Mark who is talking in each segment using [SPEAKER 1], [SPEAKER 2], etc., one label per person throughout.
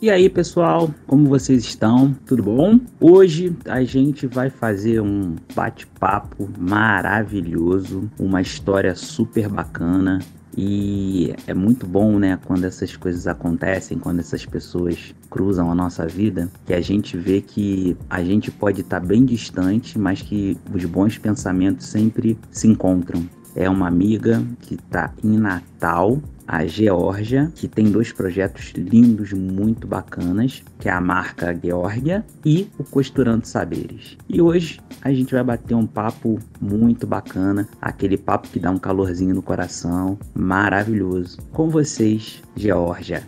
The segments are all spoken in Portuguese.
[SPEAKER 1] E aí, pessoal, como vocês estão? Tudo bom? Hoje a gente vai fazer um bate-papo maravilhoso, uma história super bacana. E é muito bom, né, quando essas coisas acontecem, quando essas pessoas cruzam a nossa vida, que a gente vê que a gente pode estar bem distante, mas que os bons pensamentos sempre se encontram. É uma amiga que está em Natal a Geórgia, que tem dois projetos lindos, muito bacanas, que é a marca Geórgia e o Costurando Saberes. E hoje a gente vai bater um papo muito bacana, aquele papo que dá um calorzinho no coração, maravilhoso. Com vocês, Geórgia.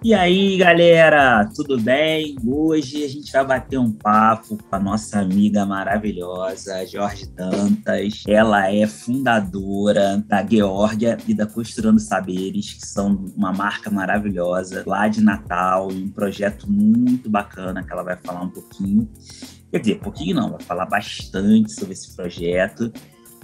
[SPEAKER 1] E aí, galera, tudo bem? Hoje a gente vai bater um papo com a nossa amiga maravilhosa, Jorge Dantas. Ela é fundadora da Geórgia e da Costurando Saberes, que são uma marca maravilhosa lá de Natal e um projeto muito bacana que ela vai falar um pouquinho. Quer dizer, pouquinho não, vai falar bastante sobre esse projeto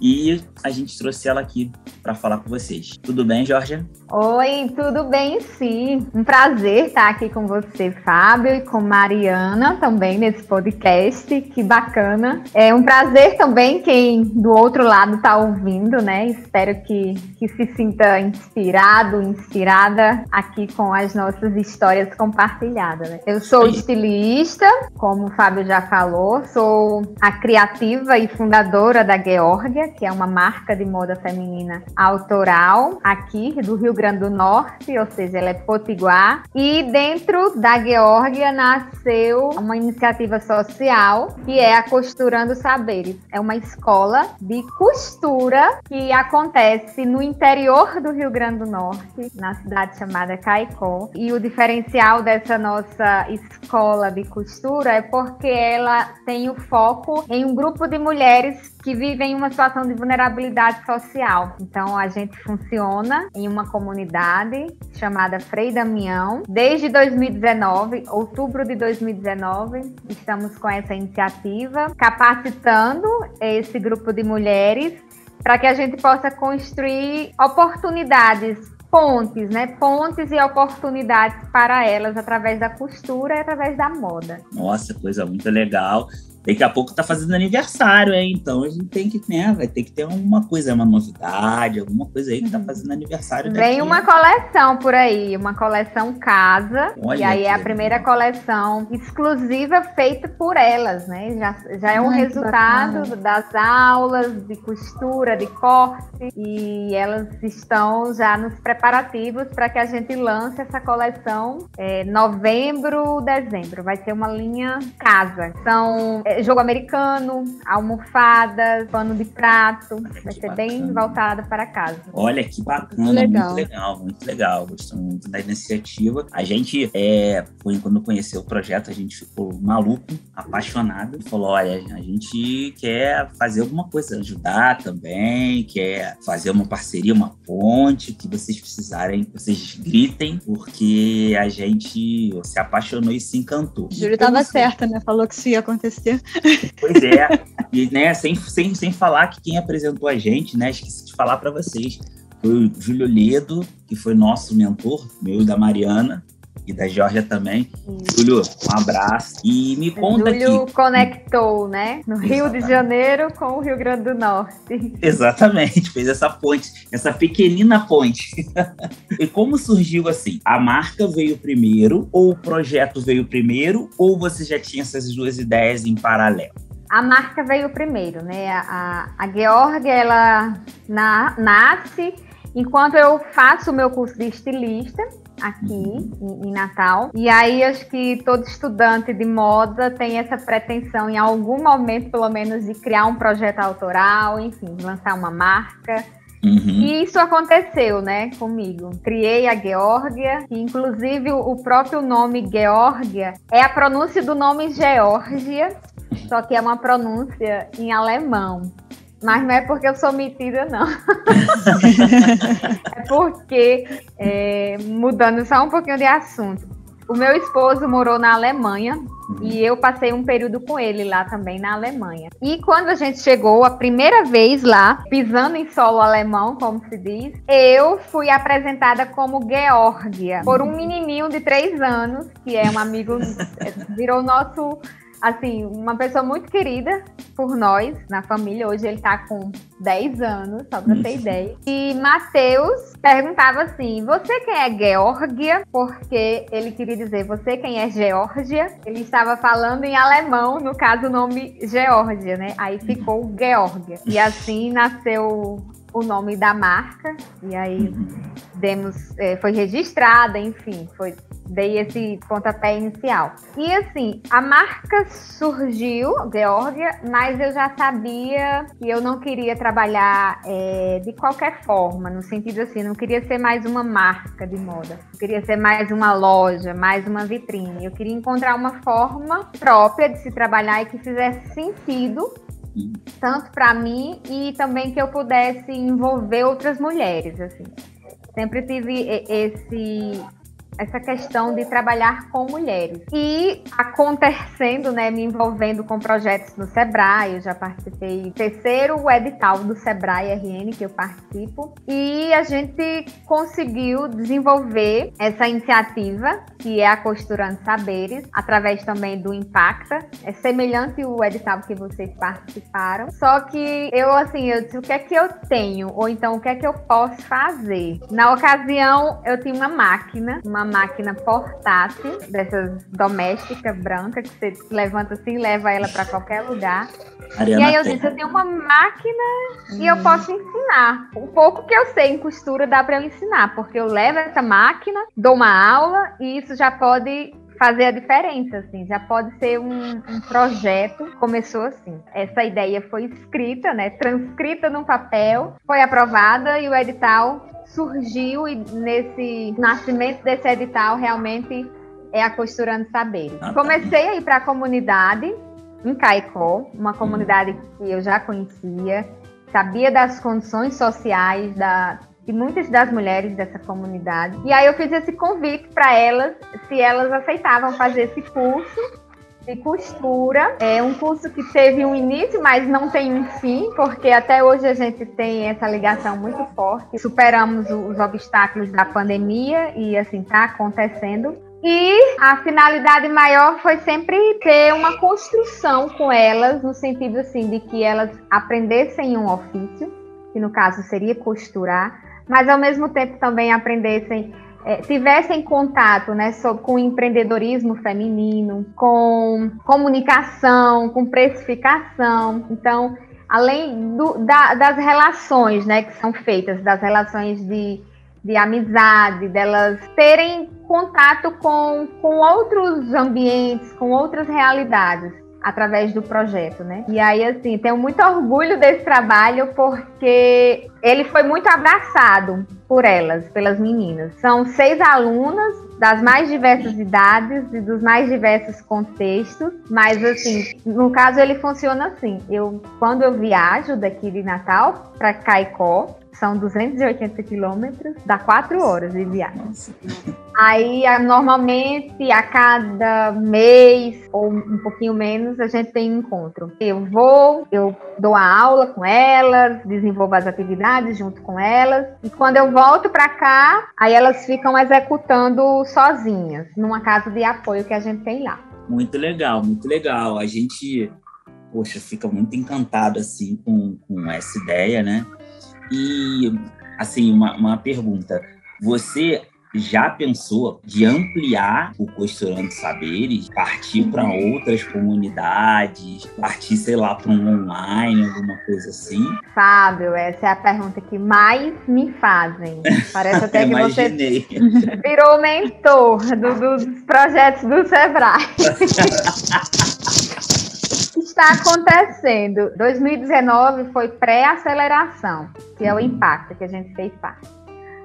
[SPEAKER 1] e a gente trouxe ela aqui para falar com vocês. Tudo bem, Jorge?
[SPEAKER 2] Oi, tudo bem, sim. Um prazer estar aqui com você, Fábio, e com Mariana também nesse podcast. Que bacana. É um prazer também quem do outro lado está ouvindo, né? Espero que, que se sinta inspirado, inspirada aqui com as nossas histórias compartilhadas. Né? Eu sou estilista, como o Fábio já falou, sou a criativa e fundadora da Georgia que é uma marca de moda feminina autoral aqui do Rio Grande do Norte, ou seja, ela é potiguar. E dentro da Geórgia nasceu uma iniciativa social que é a Costurando Saberes. É uma escola de costura que acontece no interior do Rio Grande do Norte, na cidade chamada Caicó. E o diferencial dessa nossa escola de costura é porque ela tem o foco em um grupo de mulheres que vivem uma situação de vulnerabilidade social. Então, a gente funciona em uma comunidade chamada Frei Damião. Desde 2019, outubro de 2019, estamos com essa iniciativa, capacitando esse grupo de mulheres para que a gente possa construir oportunidades pontes, né? Pontes e oportunidades para elas através da costura e através da moda.
[SPEAKER 1] Nossa, coisa muito legal. Daqui a pouco tá fazendo aniversário, hein? Então a gente tem que, né? Vai ter que ter alguma coisa, uma novidade, alguma coisa aí que tá uhum. fazendo aniversário.
[SPEAKER 2] Vem uma coleção por aí, uma coleção casa. Olha e aí é a primeira coleção exclusiva feita por elas, né? Já, já é um Ai, resultado das aulas de costura, de corte. E elas estão já nos preparativos para que a gente lance essa coleção é, novembro, dezembro. Vai ser uma linha casa. São é, jogo americano, almofadas, pano de prato. Vai ser bacana. bem voltada para casa.
[SPEAKER 1] Olha que bacana, muito legal, muito legal. Muito legal. Gostou muito da iniciativa. A gente, é, foi, quando conheceu o projeto, a gente ficou maluco, apaixonado. Falou: olha, a gente quer fazer alguma coisa, ajudar também, quer fazer uma parceria, uma ponte, que vocês precisarem, vocês gritem, porque a gente se apaixonou e se encantou.
[SPEAKER 3] Júlio estava certa, né? Falou que isso ia acontecer.
[SPEAKER 1] Pois é, e né, sem, sem, sem falar que quem apresentou a gente, né, esqueci de falar para vocês, foi o Júlio Ledo, que foi nosso mentor, meu e da Mariana, e da Georgia também. Júlio, um abraço. E me conta aqui. Júlio
[SPEAKER 2] conectou, né? No Exatamente. Rio de Janeiro com o Rio Grande do Norte.
[SPEAKER 1] Exatamente, fez essa ponte, essa pequenina ponte. e como surgiu assim? A marca veio primeiro, ou o projeto veio primeiro, ou você já tinha essas duas ideias em paralelo?
[SPEAKER 2] A marca veio primeiro, né? A, a Georgia, ela na, nasce enquanto eu faço o meu curso de estilista, aqui em, em, Natal. E aí acho que todo estudante de moda tem essa pretensão em algum momento, pelo menos, de criar um projeto autoral, enfim, lançar uma marca. Uhum. E isso aconteceu, né, comigo. Criei a Geórgia, e inclusive o próprio nome Geórgia é a pronúncia do nome Geórgia, só que é uma pronúncia em alemão. Mas não é porque eu sou metida, não. é porque, é, mudando só um pouquinho de assunto, o meu esposo morou na Alemanha e eu passei um período com ele lá também na Alemanha. E quando a gente chegou a primeira vez lá, pisando em solo alemão, como se diz, eu fui apresentada como Georgia por um menininho de três anos, que é um amigo, virou nosso assim, uma pessoa muito querida por nós na família. Hoje ele tá com 10 anos, só pra ter ideia. E Matheus perguntava assim: Você quem é Geórgia? Porque ele queria dizer você quem é Geórgia. Ele estava falando em alemão, no caso o nome Geórgia, né? Aí ficou Geórgia. E assim nasceu o nome da marca. E aí demos, é, foi registrada, enfim, foi dei esse pontapé inicial. E assim, a marca surgiu, Georgia, mas eu já sabia que eu não queria trabalhar é, de qualquer forma, no sentido assim, não queria ser mais uma marca de moda, eu queria ser mais uma loja, mais uma vitrine. Eu queria encontrar uma forma própria de se trabalhar e que fizesse sentido tanto para mim e também que eu pudesse envolver outras mulheres, assim. Sempre tive esse essa questão de trabalhar com mulheres. E acontecendo, né, me envolvendo com projetos no Sebrae, eu já participei do terceiro edital do Sebrae RN que eu participo, e a gente conseguiu desenvolver essa iniciativa, que é a Costurando Saberes, através também do Impacta. É semelhante o edital que vocês participaram, só que eu, assim, eu disse, o que é que eu tenho? Ou então, o que é que eu posso fazer? Na ocasião, eu tinha uma máquina, uma máquina portátil, dessas domésticas branca, que você levanta assim e leva ela para qualquer lugar. Ariana e aí eu disse, eu tenho uma máquina hum. e eu hum. posso ensinar. O pouco que eu sei em costura dá para eu ensinar, porque eu levo essa máquina, dou uma aula e isso já pode fazer a diferença, assim, já pode ser um, um, projeto, começou assim. Essa ideia foi escrita, né, transcrita num papel, foi aprovada e o edital surgiu e nesse nascimento desse edital realmente é a Costurando Saberes. Ah, tá. Comecei a ir para a comunidade em Caicó, uma comunidade que eu já conhecia, sabia das condições sociais da, de muitas das mulheres dessa comunidade. E aí eu fiz esse convite para elas, se elas aceitavam fazer esse curso de costura. É um curso que teve um início, mas não tem um fim, porque até hoje a gente tem essa ligação muito forte. Superamos os obstáculos da pandemia e assim tá acontecendo. E a finalidade maior foi sempre ter uma construção com elas, no sentido assim de que elas aprendessem um ofício, que no caso seria costurar, mas ao mesmo tempo também aprendessem é, tivessem contato né, sobre, com empreendedorismo feminino, com comunicação, com precificação. Então, além do, da, das relações né, que são feitas, das relações de, de amizade, delas terem contato com, com outros ambientes, com outras realidades através do projeto, né? E aí, assim, tenho muito orgulho desse trabalho porque ele foi muito abraçado por elas, pelas meninas. São seis alunas das mais diversas idades e dos mais diversos contextos, mas assim, no caso ele funciona assim. Eu quando eu viajo daqui de Natal para Caicó, são 280 quilômetros, dá quatro horas de viagem. Aí, normalmente, a cada mês ou um pouquinho menos, a gente tem um encontro. Eu vou, eu dou a aula com elas, desenvolvo as atividades junto com elas. E quando eu volto para cá, aí elas ficam executando sozinhas, numa casa de apoio que a gente tem lá.
[SPEAKER 1] Muito legal, muito legal. A gente, poxa, fica muito encantado assim com, com essa ideia, né? E, assim, uma, uma pergunta. Você já pensou de ampliar o Costurando Saberes, partir para outras comunidades, partir, sei lá, para um online, alguma coisa assim?
[SPEAKER 2] Fábio, essa é a pergunta que mais me fazem. Parece até que você virou mentor do, dos projetos do Sebrae. está acontecendo? 2019 foi pré-aceleração, que é o impacto que a gente fez parte.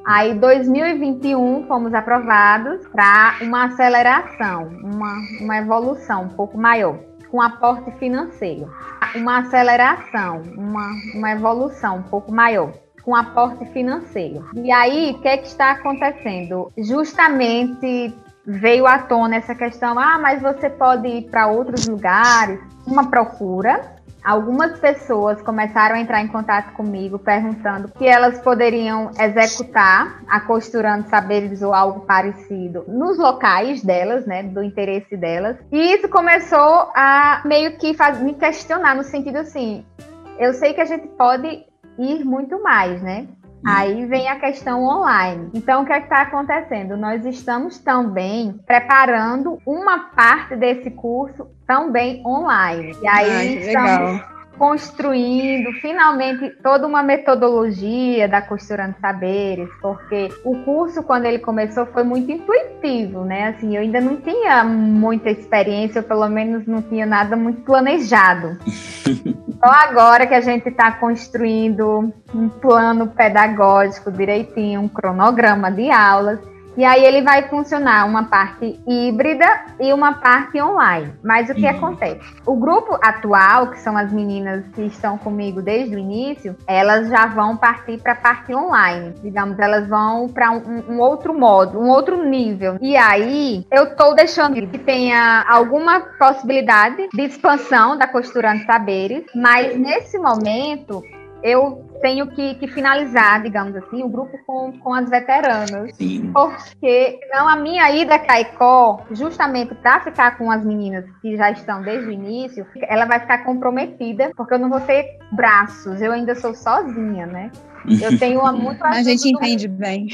[SPEAKER 2] Aí, 2021, fomos aprovados para uma aceleração, uma, uma evolução um pouco maior, com aporte financeiro. Uma aceleração, uma, uma evolução um pouco maior, com aporte financeiro. E aí, o que, é que está acontecendo? Justamente veio à tona essa questão, ah, mas você pode ir para outros lugares, uma procura algumas pessoas começaram a entrar em contato comigo perguntando que elas poderiam executar a costurando saberes ou algo parecido nos locais delas, né, do interesse delas. E isso começou a meio que faz, me questionar no sentido assim, eu sei que a gente pode ir muito mais, né? Aí vem a questão online. Então, o que é está acontecendo? Nós estamos também preparando uma parte desse curso também online. E aí Ai, estamos legal construindo finalmente toda uma metodologia da Costurando Saberes, porque o curso, quando ele começou, foi muito intuitivo, né? Assim, eu ainda não tinha muita experiência, ou pelo menos não tinha nada muito planejado. Só agora que a gente está construindo um plano pedagógico direitinho, um cronograma de aulas. E aí ele vai funcionar uma parte híbrida e uma parte online. Mas o que uhum. acontece? O grupo atual, que são as meninas que estão comigo desde o início, elas já vão partir para a parte online. Digamos, elas vão para um, um, outro modo, um outro nível. E aí eu estou deixando que tenha alguma possibilidade de expansão da Costurando Saberes, mas nesse momento eu tenho que, que, finalizar, digamos assim, o grupo com, com as veteranas. Sim. Porque não a minha ida a Caicó, justamente para ficar com as meninas que já estão desde o início, ela vai ficar comprometida, porque eu não vou ter braços, eu ainda sou sozinha, né? Eu tenho uma muito
[SPEAKER 3] A gente entende do, bem.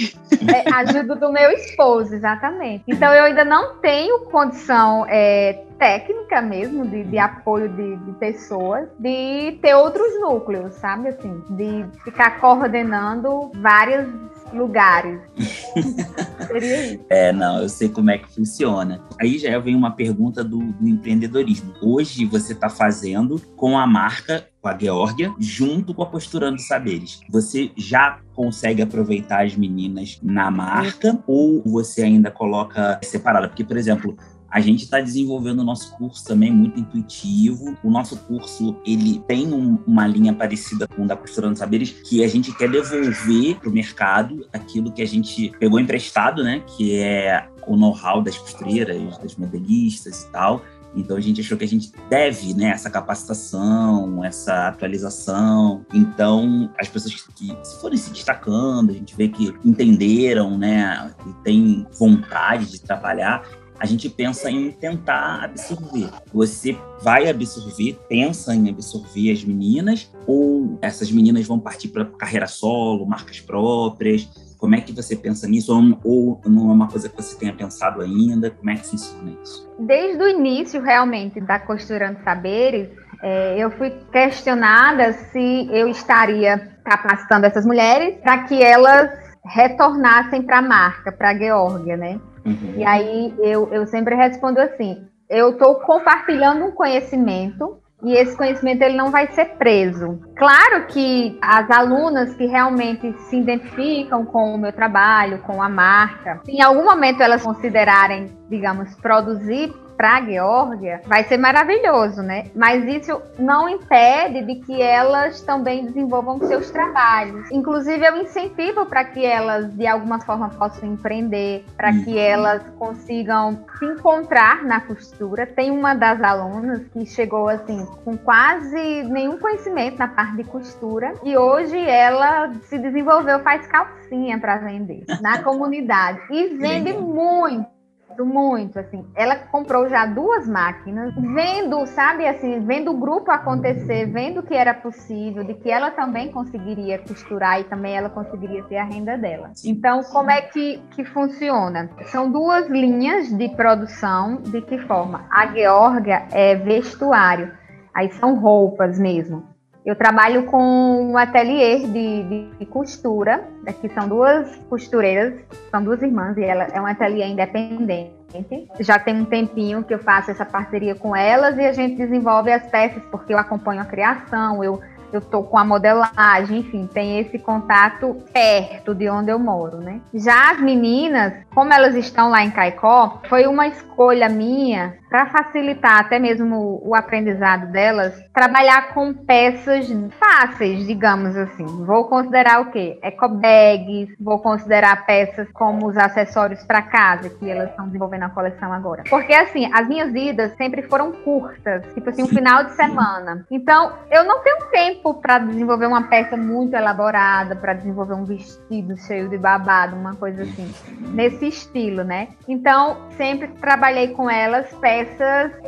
[SPEAKER 2] É, ajuda do meu esposo, exatamente. Então eu ainda não tenho condição é, técnica mesmo, de, de apoio de, de, pessoas, de ter outros núcleos, sabe? Assim, de ficar coordenando vários lugares.
[SPEAKER 1] Seria isso. É, não, eu sei como é que funciona. Aí já vem uma pergunta do, do empreendedorismo. Hoje você está fazendo com a marca com a Geórgia, junto com a Posturando Saberes. Você já consegue aproveitar as meninas na marca ou você ainda coloca separada? Porque, por exemplo, a gente está desenvolvendo o nosso curso também muito intuitivo. O nosso curso ele tem um, uma linha parecida com o da Costurando Saberes, que a gente quer devolver para o mercado aquilo que a gente pegou emprestado, né? Que é o know-how das costureiras, das modelistas e tal. Então a gente achou que a gente deve, né, essa capacitação, essa atualização. Então as pessoas que, se forem se destacando, a gente vê que entenderam, né, e tem vontade de trabalhar, a gente pensa em tentar absorver. Você vai absorver, pensa em absorver as meninas, ou essas meninas vão partir para carreira solo, marcas próprias? Como é que você pensa nisso? Ou, não é uma coisa que você tenha pensado ainda? Como é que funciona isso?
[SPEAKER 2] Desde o início, realmente, da Costurando Saberes, é, eu fui questionada se eu estaria capacitando essas mulheres para que elas retornassem para a marca, para a Geórgia, né? Uhum. E aí eu, eu sempre respondo assim: eu estou compartilhando um conhecimento e esse conhecimento ele não vai ser preso. Claro que as alunas que realmente se identificam com o meu trabalho, com a marca, se em algum momento elas considerarem, digamos, produzir para a Geórgia, vai ser maravilhoso, né? Mas isso não impede de que elas também desenvolvam seus trabalhos. Inclusive, eu incentivo para que elas, de alguma forma, possam empreender, para que elas consigam se encontrar na costura. Tem uma das alunas que chegou assim, com quase nenhum conhecimento na parte de costura, e hoje ela se desenvolveu, faz calcinha para vender na comunidade e vende muito muito, assim. Ela comprou já duas máquinas, vendo, sabe, assim, vendo o grupo acontecer, vendo que era possível, de que ela também conseguiria costurar e também ela conseguiria ter a renda dela. Então, como é que, que funciona? São duas linhas de produção, de que forma? A Georgia é vestuário, aí são roupas mesmo. Eu trabalho com um ateliê de, de, de, costura. Aqui são duas costureiras, são duas irmãs, e ela é um ateliê independente. Já tem um tempinho que eu faço essa parceria com elas e a gente desenvolve as peças, porque eu acompanho a criação, eu eu tô com a modelagem, enfim, tem esse contato perto de onde eu moro, né? Já as meninas, como elas estão lá em Caicó, foi uma escolha minha para facilitar até mesmo o, aprendizado delas, trabalhar com peças fáceis, digamos assim. Vou considerar o quê? Eco bags, vou considerar peças como os acessórios para casa, que elas estão desenvolvendo a coleção agora. Porque assim, as minhas idas sempre foram curtas, tipo assim, um final de semana. Então, eu não tenho tempo para desenvolver uma peça muito elaborada, para desenvolver um vestido cheio de babado, uma coisa assim, nesse estilo, né? Então, sempre trabalhei com elas peças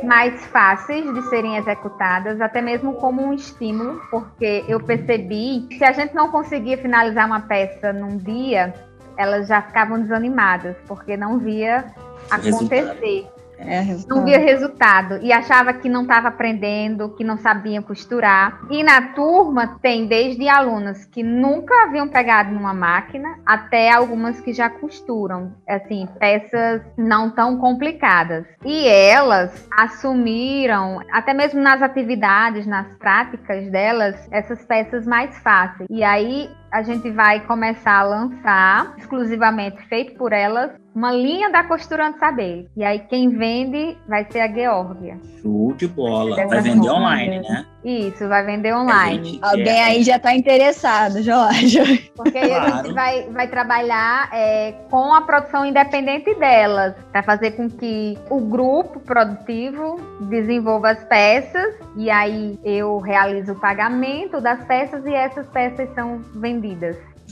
[SPEAKER 2] mais fáceis de serem executadas, até mesmo como um estímulo, porque eu percebi que se a gente não conseguia finalizar uma peça num dia, elas já ficavam desanimadas, porque não via acontecer. É, não via resultado e achava que não estava aprendendo, que não sabiam costurar. E na turma tem desde alunas que nunca haviam pegado numa máquina até algumas que já costuram, assim, peças não tão complicadas. E elas assumiram, até mesmo nas atividades, nas práticas delas, essas peças mais fáceis. E aí a gente vai começar a lançar, exclusivamente feito por elas, uma linha da Costurando Saber. E aí quem vende vai ser a Geórgia.
[SPEAKER 1] Show de bola. Vai vender online, né?
[SPEAKER 2] Isso, vai vender online.
[SPEAKER 3] Alguém aí já está interessado, Jorge.
[SPEAKER 2] Porque claro. a gente vai, vai trabalhar é, com a produção independente delas, para fazer com que o grupo produtivo desenvolva as peças e aí eu realizo o pagamento das peças e essas peças são vendidas.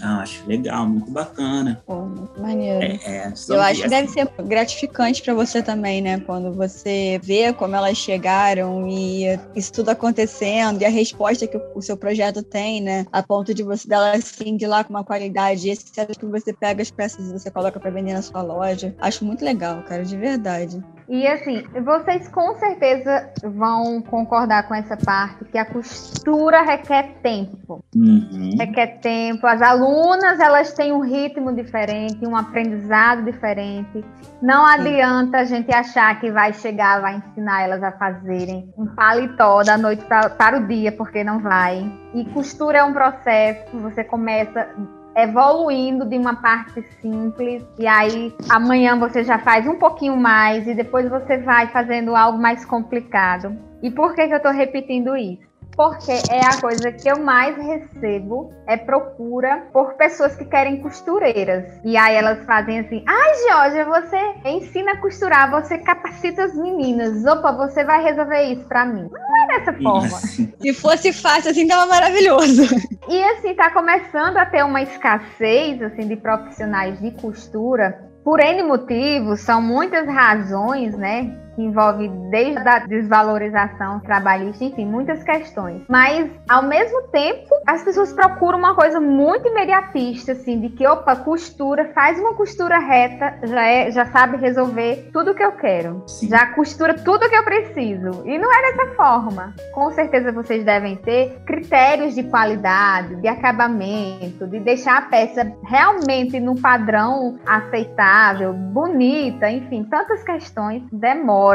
[SPEAKER 1] Ah, acho legal, muito bacana.
[SPEAKER 3] Pô, muito maneiro. É, é, Eu acho que deve ser gratificante para você também, né? Quando você vê como elas chegaram e isso tudo acontecendo e a resposta que o seu projeto tem, né? A ponto de você dela assim de lá com uma qualidade excelente que você pega as peças e você coloca para vender na sua loja. Acho muito legal, cara, de verdade.
[SPEAKER 2] E assim, vocês com certeza vão concordar com essa parte que a costura requer tempo. Uhum. Requer tempo. As alunas, elas têm um ritmo diferente, um aprendizado diferente. Não adianta a gente achar que vai chegar, vai ensinar elas a fazerem um paletó da noite pra, para o dia, porque não vai. E costura é um processo, você começa evoluindo de uma parte simples e aí amanhã você já faz um pouquinho mais e depois você vai fazendo algo mais complicado. E por que, que eu estou repetindo isso? Porque é a coisa que eu mais recebo é procura por pessoas que querem costureiras. E aí elas fazem assim: "Ai, Georgia, você ensina a costurar, você capacita as meninas. Opa, você vai resolver isso para mim". Não é dessa forma.
[SPEAKER 3] Se fosse fácil assim, tava maravilhoso.
[SPEAKER 2] E assim tá começando a ter uma escassez assim de profissionais de costura por N motivos, são muitas razões, né? Que envolve desde a desvalorização trabalhista, enfim, muitas questões. Mas, ao mesmo tempo, as pessoas procuram uma coisa muito imediatista, assim, de que, opa, costura, faz uma costura reta, já, é, já sabe resolver tudo que eu quero. Sim. Já costura tudo que eu preciso. E não é dessa forma. Com certeza vocês devem ter critérios de qualidade, de acabamento, de deixar a peça realmente no padrão aceitável, bonita, enfim, tantas questões demoram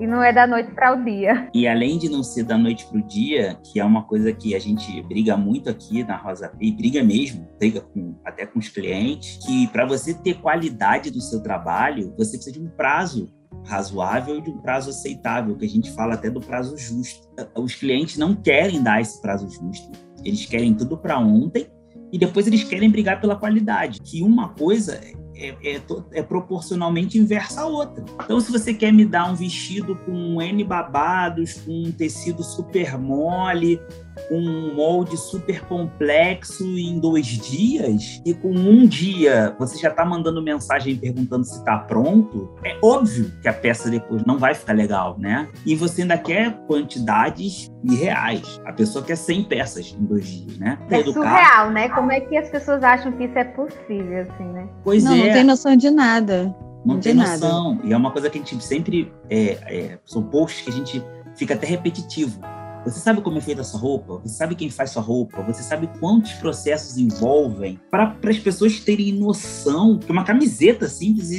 [SPEAKER 2] e não é da noite para o dia.
[SPEAKER 1] E além de não ser da noite para o dia, que é uma coisa que a gente briga muito aqui na Rosa e briga mesmo, briga com, até com os clientes, que para você ter qualidade do seu trabalho, você precisa de um prazo razoável e de um prazo aceitável, que a gente fala até do prazo justo. Os clientes não querem dar esse prazo justo, eles querem tudo para ontem e depois eles querem brigar pela qualidade. Que uma coisa é, é, é, proporcionalmente inversa à outra. Então, se você quer me dar um vestido com N babados, com um tecido super mole, um molde super complexo em dois dias, e com um dia você já está mandando mensagem perguntando se está pronto, é óbvio que a peça depois não vai ficar legal, né? E você ainda quer quantidades irreais. A pessoa quer 100 peças em dois dias, né?
[SPEAKER 2] É surreal, né? Como é que as pessoas acham que isso é possível, assim, né?
[SPEAKER 3] Pois não, é. Não tem noção de nada.
[SPEAKER 1] Não, não tem noção. Nada. E é uma coisa que a gente sempre. É, é, são posts que a gente fica até repetitivo. Você sabe como é feita sua roupa? Você sabe quem faz sua roupa? Você sabe quantos processos envolvem? Para as pessoas terem noção que uma camiseta simples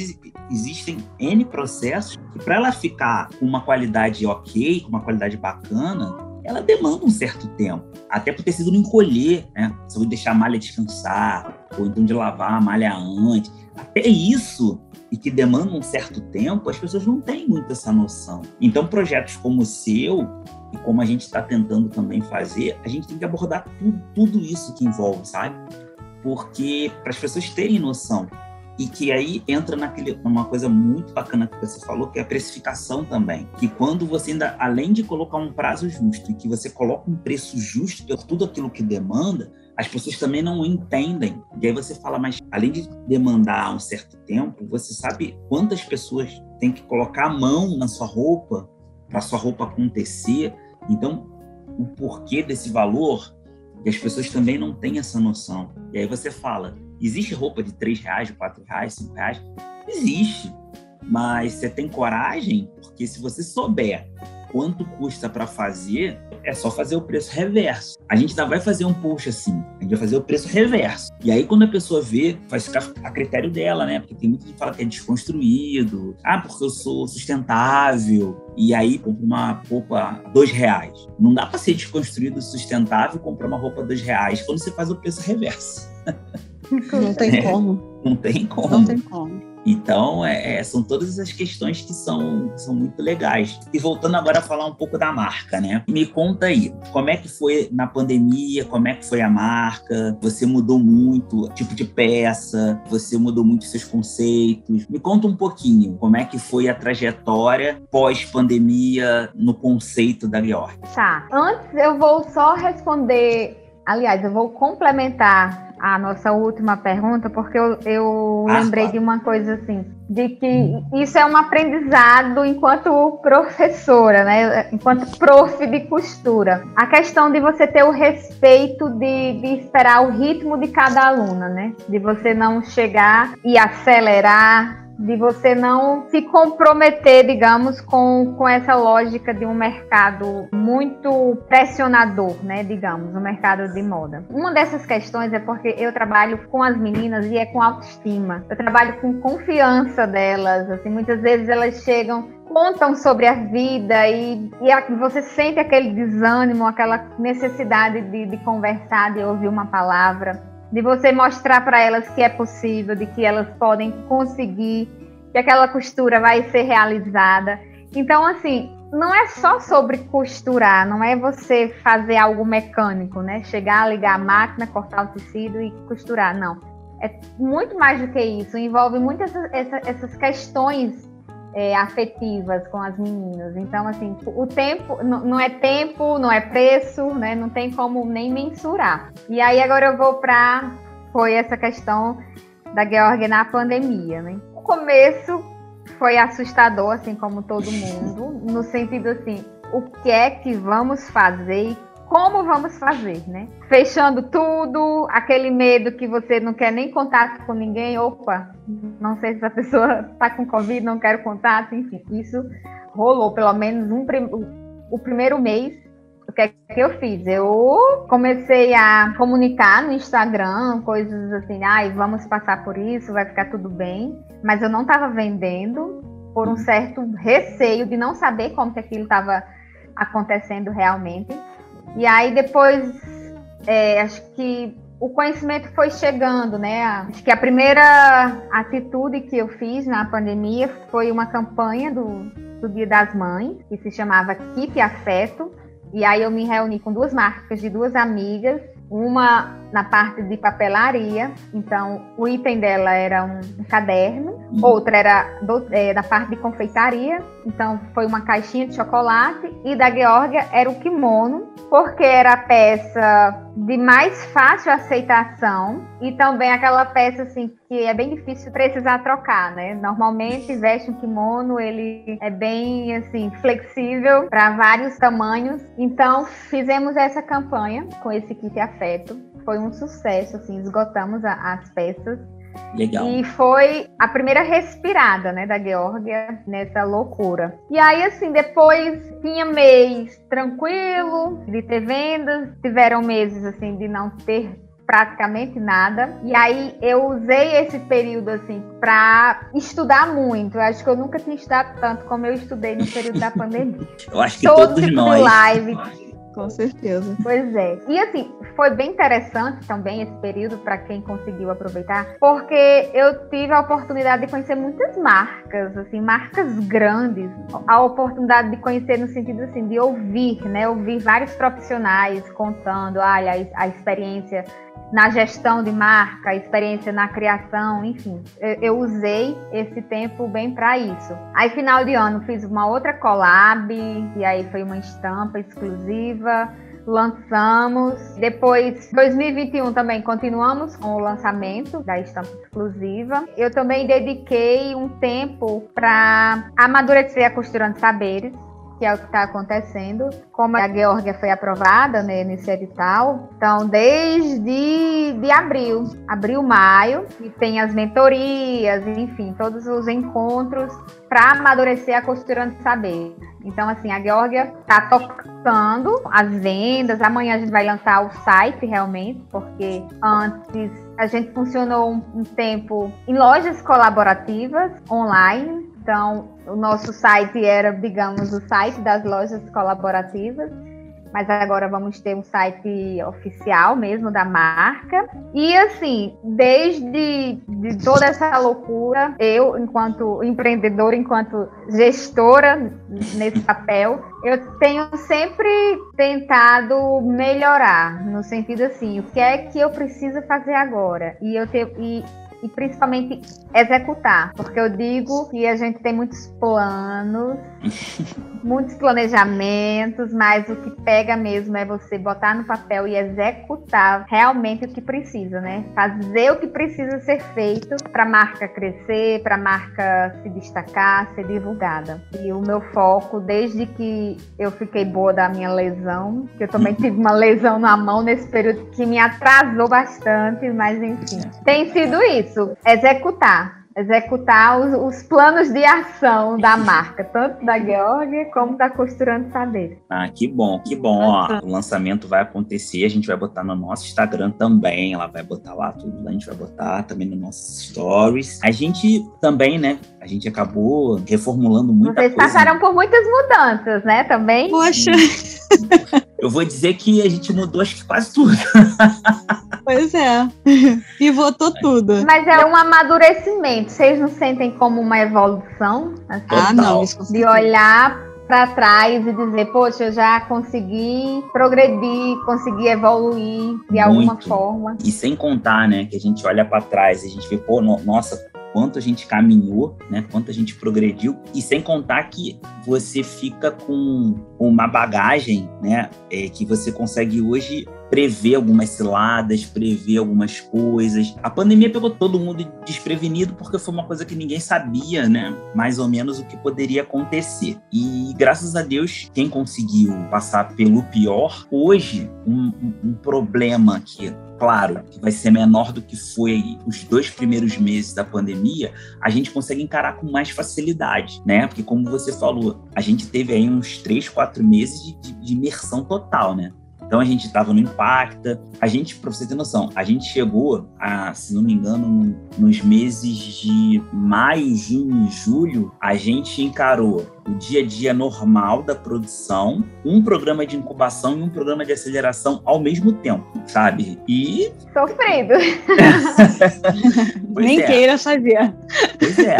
[SPEAKER 1] existem N processos que para ela ficar com uma qualidade ok, com uma qualidade bacana, ela demanda um certo tempo. Até para o tecido não encolher, né? Você vai deixar a malha descansar, ou então de lavar a malha antes. Até isso e que demandam um certo tempo, as pessoas não têm muito essa noção. Então, projetos como o seu, e como a gente está tentando também fazer, a gente tem que abordar tudo, tudo isso que envolve, sabe? Porque para as pessoas terem noção e que aí entra naquele uma coisa muito bacana que você falou, que é a precificação também. Que quando você ainda, além de colocar um prazo justo e que você coloca um preço justo por tudo aquilo que demanda, as pessoas também não entendem. E aí você fala, mas além de demandar um certo tempo, você sabe quantas pessoas têm que colocar a mão na sua roupa para sua roupa acontecer. Então, o porquê desse valor, e as pessoas também não têm essa noção. E aí você fala, existe roupa de três reais, de quatro reais, cinco reais? Existe. Mas você tem coragem? Porque se você souber quanto custa para fazer, é só fazer o preço reverso. A gente ainda vai fazer um post assim, a gente vai fazer o preço reverso. E aí, quando a pessoa vê, vai ficar a critério dela, né? Porque tem muita gente que fala que é desconstruído. Ah, porque eu sou sustentável. E aí, compra uma roupa dois reais. Não dá para ser desconstruído sustentável comprar uma roupa dois reais quando você faz o preço reverso.
[SPEAKER 3] Não tem como.
[SPEAKER 1] Não tem como.
[SPEAKER 3] Não tem como.
[SPEAKER 1] Então, é, é, são todas essas questões que são, são muito legais. E voltando agora a falar um pouco da marca, né? Me conta aí, como é que foi na pandemia, como é que foi a marca? Você mudou muito tipo de peça, você mudou muito seus conceitos. Me conta um pouquinho, como é que foi a trajetória pós-pandemia no conceito da Georg?
[SPEAKER 2] Tá, antes eu vou só responder Aliás, eu vou complementar a nossa última pergunta, porque eu, eu ah, lembrei de uma coisa assim, de que isso é um aprendizado enquanto professora, né? Enquanto prof de costura. A questão de você ter o respeito de, de esperar o ritmo de cada aluna, né? De você não chegar e acelerar de você não se comprometer, digamos, com, com essa lógica de um mercado muito pressionador, né, digamos, o mercado de moda. Uma dessas questões é porque eu trabalho com as meninas e é com autoestima. Eu trabalho com confiança delas, assim, muitas vezes elas chegam contam sobre a vida e, e você sente aquele desânimo, aquela necessidade de, de conversar, de ouvir uma palavra de você mostrar para elas que é possível, de que elas podem conseguir, que aquela costura vai ser realizada. Então, assim, não é só sobre costurar, não é você fazer algo mecânico, né? Chegar, ligar a máquina, cortar o tecido e costurar, não. É muito mais do que isso, envolve muitas essas, essas questões é, afetivas com as meninas. Então, assim, o tempo não é tempo, não é preço, né? Não tem como nem mensurar. E aí agora eu vou para foi essa questão da Georg na pandemia, né? O começo foi assustador, assim como todo mundo, no sentido assim, o que é que vamos fazer como vamos fazer, né? Fechando tudo, aquele medo que você não quer nem contato com ninguém, opa, não sei se a pessoa está com Covid, não quero contato, enfim, isso rolou pelo menos um, o primeiro mês. O que é que eu fiz? Eu comecei a comunicar no Instagram coisas assim, ai, vamos passar por isso, vai ficar tudo bem, mas eu não estava vendendo por um certo receio de não saber como que aquilo estava acontecendo realmente. E aí depois, é, acho que o conhecimento foi chegando, né? Acho que a primeira atitude que eu fiz na pandemia foi uma campanha do, do Dia das Mães, que se chamava Keep Afeto. E aí eu me reuni com duas marcas de duas amigas uma na parte de papelaria, então o item dela era um caderno, uhum. outra era do, é, da parte de confeitaria, então foi uma caixinha de chocolate, e da Georgia era o kimono, porque era a peça de mais fácil aceitação e também aquela peça assim que é bem difícil precisar trocar, né? Normalmente veste um kimono, ele é bem assim flexível para vários tamanhos. Então fizemos essa campanha com esse kit afeto. Foi um sucesso, assim, esgotamos a, as peças.
[SPEAKER 1] Legal.
[SPEAKER 2] E foi a primeira respirada, né, da Geórgia nessa loucura. E aí, assim, depois tinha mês tranquilo de ter vendas, tiveram meses, assim, de não ter praticamente nada. E aí eu usei esse período assim para estudar muito. Eu acho que eu nunca tinha estudado tanto como eu estudei no período da pandemia.
[SPEAKER 1] eu acho que Todo todos
[SPEAKER 2] tipo
[SPEAKER 1] nós.
[SPEAKER 2] live,
[SPEAKER 3] Com certeza.
[SPEAKER 2] Pois é. E assim, foi bem interessante também esse período para quem conseguiu aproveitar, porque eu tive a oportunidade de conhecer muitas marcas, assim, marcas grandes. A oportunidade de conhecer no sentido assim de ouvir, né? Ouvir vários profissionais contando, olha, a, a experiência na gestão de marca, experiência na criação, enfim. Eu, usei esse tempo bem para isso. Aí, final de ano, fiz uma outra collab, e aí foi uma estampa exclusiva. Lançamos. Depois, 2021 também continuamos com o lançamento da estampa exclusiva. Eu também dediquei um tempo para amadurecer a Costurando Saberes que é o que está acontecendo. Como a Geórgia foi aprovada né, nesse edital, então desde de abril, abril, maio, e tem as mentorias, enfim, todos os encontros para amadurecer a costurando saber. Então, assim, a Geórgia está tocando as vendas. Amanhã a gente vai lançar o site realmente, porque antes a gente funcionou um, um tempo em lojas colaborativas online, então, o nosso site era, digamos, o site das lojas colaborativas, mas agora vamos ter um site oficial mesmo da marca. E assim, desde de toda essa loucura, eu, enquanto empreendedora, enquanto gestora nesse papel, eu tenho sempre tentado melhorar, no sentido assim, o que é que eu preciso fazer agora? E eu te, e e principalmente executar, porque eu digo que a gente tem muitos planos, muitos planejamentos, mas o que pega mesmo é você botar no papel e executar realmente o que precisa, né? Fazer o que precisa ser feito para a marca crescer, para a marca se destacar, ser divulgada. E o meu foco, desde que eu fiquei boa da minha lesão, que eu também tive uma lesão na mão nesse período que me atrasou bastante, mas enfim, tem sido isso isso, executar. Executar os, os, planos de ação da marca, tanto da Georgia como da Costurando Saber.
[SPEAKER 1] Ah, que bom, que bom. Ó, o lançamento vai acontecer, a gente vai botar no nosso Instagram também, ela vai botar lá tudo, a gente vai botar também nos nossos stories. A gente também, né, a gente acabou reformulando muita
[SPEAKER 2] Vocês
[SPEAKER 1] coisa.
[SPEAKER 2] Vocês passaram por muitas mudanças, né, também?
[SPEAKER 3] Poxa!
[SPEAKER 1] Eu vou dizer que a gente mudou acho que quase tudo.
[SPEAKER 3] Pois é. E votou tudo.
[SPEAKER 2] Mas é um amadurecimento. Vocês não sentem como uma evolução?
[SPEAKER 3] Assim, ah, não.
[SPEAKER 2] de olhar para trás e dizer, poxa, eu já consegui progredir, consegui evoluir de Muito. alguma forma.
[SPEAKER 1] E sem contar, né, que a gente olha para trás e a gente vê, pô, no, nossa, quanto a gente caminhou, né? Quanto a gente progrediu e sem contar que você fica com uma bagagem, né? É, que você consegue hoje prever algumas ciladas, prever algumas coisas. A pandemia pegou todo mundo desprevenido porque foi uma coisa que ninguém sabia, né? Mais ou menos o que poderia acontecer. E graças a Deus, quem conseguiu passar pelo pior, hoje, um, um problema que claro, que vai ser menor do que foi os dois primeiros meses da pandemia, a gente consegue encarar com mais facilidade, né? Porque como você falou, a gente teve aí uns três, quatro meses de, de imersão total, né? Então a gente estava no Impacta. A gente, para você ter noção, a gente chegou a, se não me engano, no, nos meses de maio, junho e julho, a gente encarou o dia a dia normal da produção, um programa de incubação e um programa de aceleração ao mesmo tempo, sabe? E.
[SPEAKER 2] Sofrido.
[SPEAKER 3] Nem é. queira fazer.
[SPEAKER 1] Pois é,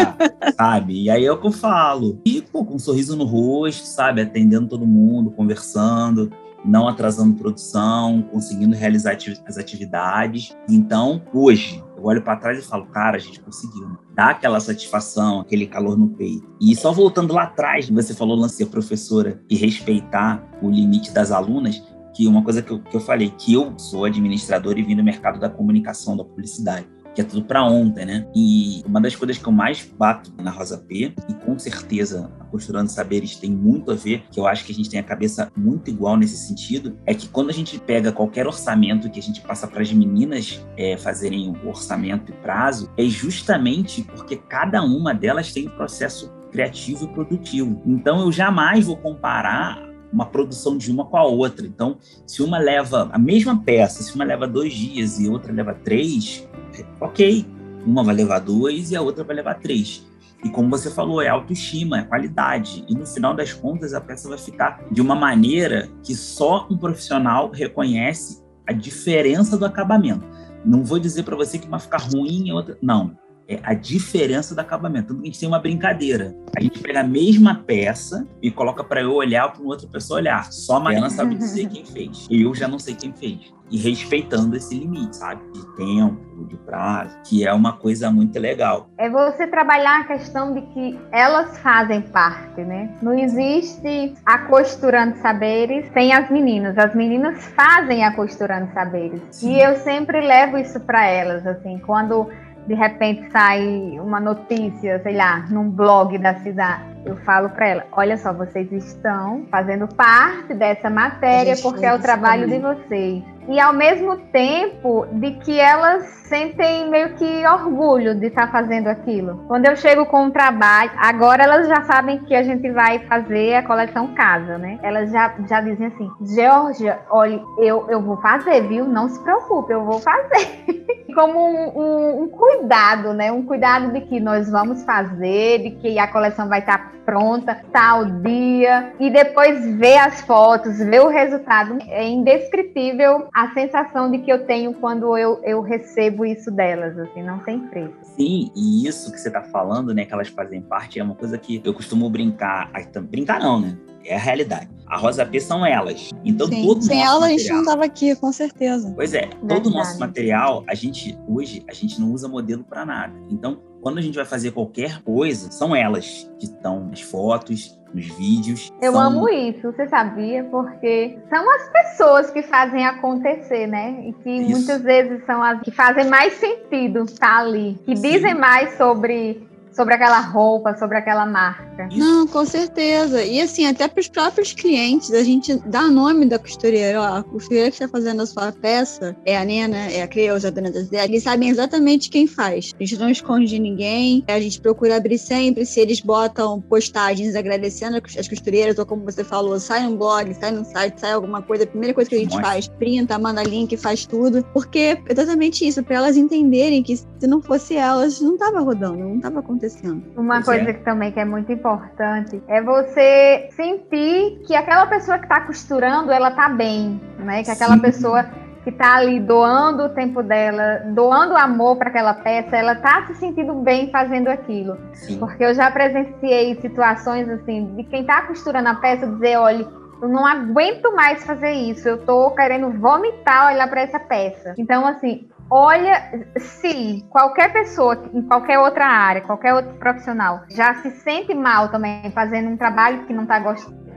[SPEAKER 1] sabe? E aí é o que eu falo. E, pô, com um sorriso no rosto, sabe? Atendendo todo mundo, conversando não atrasando produção, conseguindo realizar as atividades. Então, hoje, eu olho para trás e falo, cara, a gente conseguiu. Né? Dá aquela satisfação, aquele calor no peito. E só voltando lá atrás, você falou lance a professora e respeitar o limite das alunas, que uma coisa que eu, que eu falei, que eu sou administrador e vim do mercado da comunicação, da publicidade que é tudo para ontem, né? E uma das coisas que eu mais bato na Rosa P, e com certeza a Costurando Saberes tem muito a ver, que eu acho que a gente tem a cabeça muito igual nesse sentido, é que quando a gente pega qualquer orçamento que a gente passa para as meninas é, fazerem o orçamento e prazo, é justamente porque cada uma delas tem um processo criativo e produtivo. Então eu jamais vou comparar uma produção de uma com a outra. Então, se uma leva a mesma peça, se uma leva dois dias e outra leva três, ok, uma vai levar dois e a outra vai levar três. E como você falou, é autoestima, é qualidade. E no final das contas, a peça vai ficar de uma maneira que só um profissional reconhece a diferença do acabamento. Não vou dizer para você que vai ficar ruim, outra... não é a diferença do acabamento. Então, a gente tem uma brincadeira. A gente pega a mesma peça e coloca para eu olhar para outra pessoa olhar. Só a Mariana sabe dizer quem fez. Eu já não sei quem fez. E respeitando esse limite, sabe? De tempo, de prazo, que é uma coisa muito legal.
[SPEAKER 2] É você trabalhar a questão de que elas fazem parte, né? Não existe a costurando saberes sem as meninas. As meninas fazem a costurando saberes. Sim. E eu sempre levo isso para elas, assim, quando de repente sai uma notícia, sei lá, num blog da cidade, eu falo para ela: olha só, vocês estão fazendo parte dessa matéria porque é o trabalho de vocês. E ao mesmo tempo de que elas sentem meio que orgulho de estar tá fazendo aquilo. Quando eu chego com um trabalho, agora elas já sabem que a gente vai fazer a coleção casa, né? Elas já, já dizem assim: Georgia, olha, eu, eu vou fazer, viu? Não se preocupe, eu vou fazer. Como um, um, um cuidado, né? Um cuidado de que nós vamos fazer, de que a coleção vai estar tá pronta, tal dia, e depois ver as fotos, ver o resultado. É indescritível a sensação de que eu tenho quando eu, eu recebo isso delas, assim, não tem preço.
[SPEAKER 1] Sim, e isso que você está falando, né, que elas fazem parte, é uma coisa que eu costumo brincar, brincar não, né? É a realidade. A Rosa P são elas. Então Sim, todo
[SPEAKER 3] sem ela a gente não estava aqui, com certeza.
[SPEAKER 1] Pois é, todo o nosso material, a gente hoje a gente não usa modelo para nada. Então quando a gente vai fazer qualquer coisa, são elas que estão nas fotos, nos vídeos.
[SPEAKER 2] Eu
[SPEAKER 1] são...
[SPEAKER 2] amo isso, você sabia? Porque são as pessoas que fazem acontecer, né? E que isso. muitas vezes são as que fazem mais sentido estar tá ali, que Sim. dizem mais sobre sobre aquela roupa, sobre aquela marca.
[SPEAKER 3] Não, com certeza. E assim, até para os próprios clientes, a gente dá nome da costureira. Ó, a costureira que está fazendo a sua peça é a Nena, é a Creuza, a dona das ideias. Eles sabem exatamente quem faz. A gente não esconde de ninguém. A gente procura abrir sempre. Se eles botam postagens agradecendo as costureiras, ou como você falou, sai um blog, sai no site, sai alguma coisa, a primeira coisa que a gente Nossa. faz, printa, manda link, faz tudo. Porque é exatamente isso, para elas entenderem que se não fosse elas, não estava rodando, não estava acontecendo acontecendo.
[SPEAKER 2] Uma pois coisa é. que também que é muito importante é você sentir que aquela pessoa que está costurando, ela tá bem, né? Que aquela Sim. pessoa que está ali doando o tempo dela, doando amor para aquela peça, ela está se sentindo bem fazendo aquilo. Sim. Porque eu já presenciei situações assim de quem está costurando a peça dizer, olha, eu não aguento mais fazer isso, eu estou querendo vomitar olhar para essa peça. Então, assim, olha, se qualquer pessoa em qualquer outra área, qualquer outro profissional já se sente mal também fazendo um trabalho que não está gostando,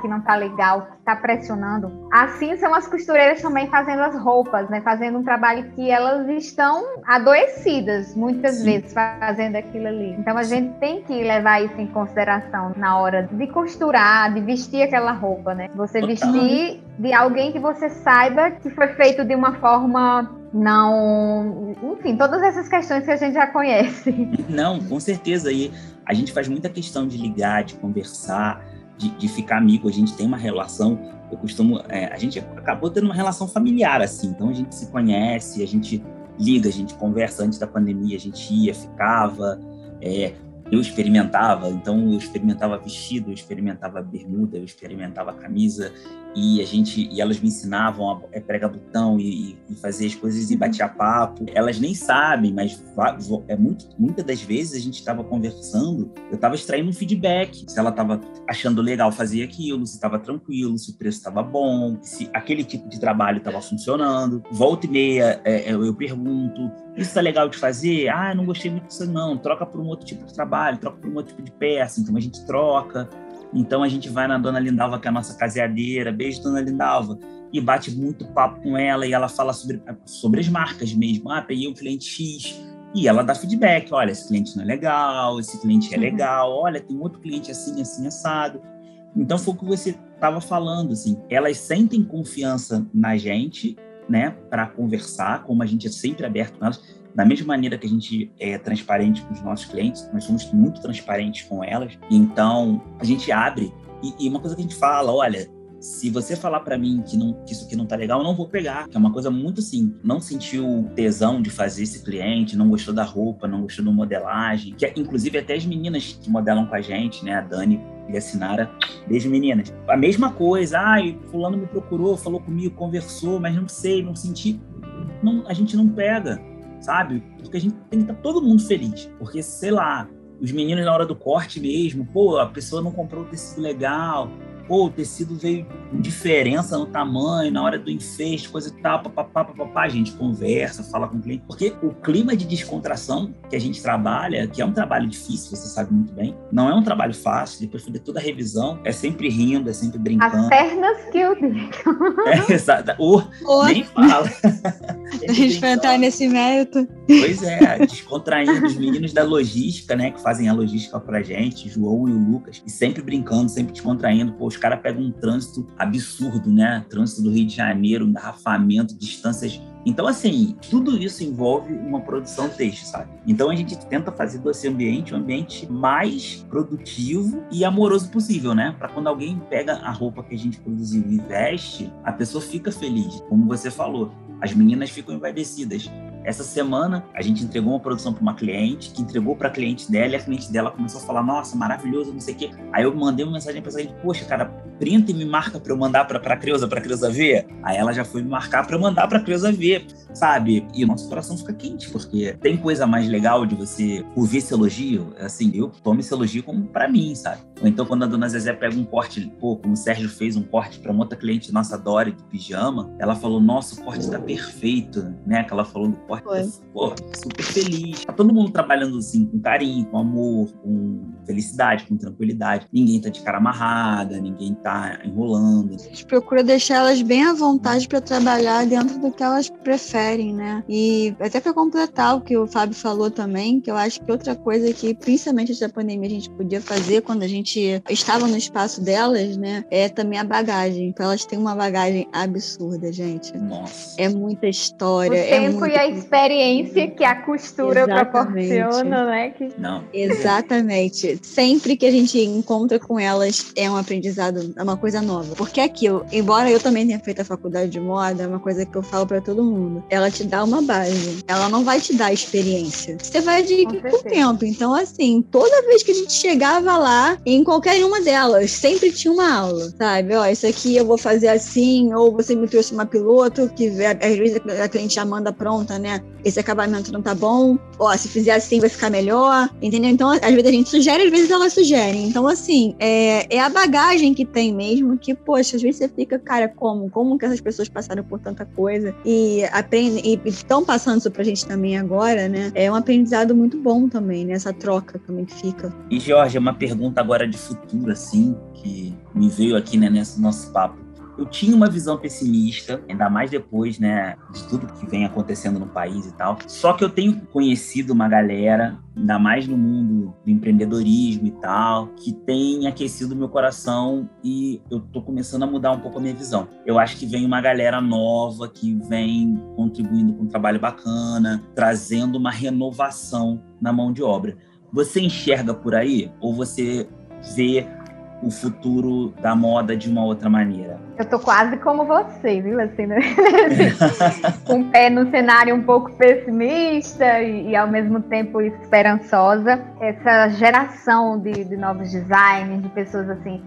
[SPEAKER 2] que não está legal, que está pressionando, assim são as costureiras também fazendo as roupas, né? Fazendo um trabalho que elas estão adoecidas muitas Sim. vezes fazendo aquilo ali. Então a gente tem que levar isso em consideração na hora de costurar, de vestir aquela roupa, né? Você vestir de alguém que você saiba que foi feito de uma forma não. Enfim, todas essas questões que a gente já conhece.
[SPEAKER 1] Não, com certeza. E a gente faz muita questão de ligar, de conversar, de, de ficar amigo. A gente tem uma relação. Eu costumo. É, a gente acabou tendo uma relação familiar, assim. Então a gente se conhece, a gente liga, a gente conversa. Antes da pandemia, a gente ia, ficava. É, eu experimentava, então eu experimentava vestido, eu experimentava bermuda, eu experimentava camisa e a gente e elas me ensinavam a é, pregar botão e, e, fazer as coisas e batia papo. Elas nem sabem, mas é muito, muitas das vezes a gente estava conversando, eu estava extraindo um feedback, se ela estava achando legal fazer aquilo, se estava tranquilo, se o preço estava bom, se aquele tipo de trabalho estava funcionando. Volta e meia é, é eu pergunto isso tá legal de fazer? Ah, não gostei muito disso, não. Troca por um outro tipo de trabalho, troca por um outro tipo de peça. Então a gente troca. Então a gente vai na Dona Lindalva, que é a nossa caseadeira. Beijo, Dona Lindalva. E bate muito papo com ela e ela fala sobre, sobre as marcas mesmo. Ah, peguei um cliente X. E ela dá feedback. Olha, esse cliente não é legal, esse cliente é uhum. legal. Olha, tem outro cliente assim, assim, assado. Então foi o que você estava falando, assim. Elas sentem confiança na gente né, para conversar, como a gente é sempre aberto com elas, da mesma maneira que a gente é transparente com os nossos clientes, nós somos muito transparentes com elas. Então, a gente abre e, e uma coisa que a gente fala, olha, se você falar para mim que, não, que isso aqui não tá legal, eu não vou pegar. Que é uma coisa muito assim, não sentiu tesão de fazer esse cliente, não gostou da roupa, não gostou da modelagem. Que, inclusive, até as meninas que modelam com a gente, né? A Dani e a Sinara. Beijo, meninas. A mesma coisa. Ai, fulano me procurou, falou comigo, conversou, mas não sei, não senti. Não, a gente não pega, sabe? Porque a gente tem que estar todo mundo feliz. Porque, sei lá, os meninos na hora do corte mesmo, pô, a pessoa não comprou o tecido legal, pô, o tecido veio com diferença no tamanho, na hora do enfeite, coisa e tal, papapá, papapá, a gente conversa, fala com o cliente. Porque o clima de descontração que a gente trabalha, que é um trabalho difícil, você sabe muito bem, não é um trabalho fácil, depois de fazer toda a revisão, é sempre rindo, é sempre brincando.
[SPEAKER 2] As pernas que eu digo.
[SPEAKER 1] É, exato. Oh, Nem fala.
[SPEAKER 3] a gente vai entrar nesse mérito.
[SPEAKER 1] Pois é, descontraindo os meninos da logística, né, que fazem a logística pra gente, João e o Lucas, e sempre brincando, sempre descontraindo, pô, os caras pegam um trânsito absurdo, né? Trânsito do Rio de Janeiro, engarrafamento, distâncias. Então, assim, tudo isso envolve uma produção texto, sabe? Então a gente tenta fazer desse ambiente um ambiente mais produtivo e amoroso possível, né? Para quando alguém pega a roupa que a gente produziu e veste, a pessoa fica feliz. Como você falou, as meninas ficam envaidecidas. Essa semana a gente entregou uma produção para uma cliente, que entregou para a cliente dela, e a cliente dela começou a falar: Nossa, maravilhoso, não sei o quê. Aí eu mandei uma mensagem para ela: Poxa, cara, printa e me marca para eu mandar para a Creuza, para a Creuza ver. Aí ela já foi me marcar para eu mandar para a Creuza ver, sabe? E o nosso coração fica quente, porque tem coisa mais legal de você ouvir esse elogio. Assim, eu tomo esse elogio como para mim, sabe? Ou então quando a dona Zezé pega um corte, pô, como o Sérgio fez um corte para uma outra cliente nossa, Dori, de pijama, ela falou: Nossa, o corte está perfeito, né? Que ela falou do corte Foi. Pô, super feliz. Tá todo mundo trabalhando assim, com carinho, com amor, com felicidade, com tranquilidade. Ninguém tá de cara amarrada, ninguém tá enrolando.
[SPEAKER 3] A gente procura deixar elas bem à vontade para trabalhar dentro do que elas preferem, né? E até para completar o que o Fábio falou também, que eu acho que outra coisa que, principalmente antes da pandemia, a gente podia fazer quando a gente estava no espaço delas, né? É também a bagagem. Então elas têm uma bagagem absurda, gente.
[SPEAKER 1] Nossa.
[SPEAKER 3] É muita história. O
[SPEAKER 2] tempo
[SPEAKER 3] é muito...
[SPEAKER 2] e a experiência que a costura Exatamente. proporciona, né? Que...
[SPEAKER 1] Não.
[SPEAKER 3] Exatamente. Sempre que a gente encontra com elas é um aprendizado, é uma coisa nova. Porque aquilo, embora eu também tenha feito a faculdade de moda, é uma coisa que eu falo para todo mundo. Ela te dá uma base. Ela não vai te dar experiência. Você vai adquirir com, com o tempo. Então, assim, toda vez que a gente chegava lá, em qualquer uma delas, sempre tinha uma aula, sabe? Ó, isso aqui eu vou fazer assim, ou você me trouxe uma piloto, que às vezes a cliente já manda pronta, né? Esse acabamento não tá bom, ó, se fizer assim vai ficar melhor, entendeu? Então, às vezes a gente sugere, às vezes elas sugerem. Então, assim, é, é a bagagem que tem mesmo que, poxa, às vezes você fica, cara, como? Como que essas pessoas passaram por tanta coisa e aprendem, e estão passando isso pra gente também agora, né? É um aprendizado muito bom também, né? Essa troca também que fica.
[SPEAKER 1] E, Jorge, uma pergunta agora de futuro, assim, que me veio aqui, né, nesse nosso papo eu tinha uma visão pessimista, ainda mais depois, né, de tudo que vem acontecendo no país e tal. Só que eu tenho conhecido uma galera, ainda mais no mundo do empreendedorismo e tal, que tem aquecido meu coração e eu tô começando a mudar um pouco a minha visão. Eu acho que vem uma galera nova que vem contribuindo com um trabalho bacana, trazendo uma renovação na mão de obra. Você enxerga por aí ou você vê o futuro da moda de uma outra maneira?
[SPEAKER 2] Eu tô quase como você, viu? Assim, né? Com o pé no cenário um pouco pessimista e, e, ao mesmo tempo esperançosa. Essa geração de, de novos designs, de pessoas assim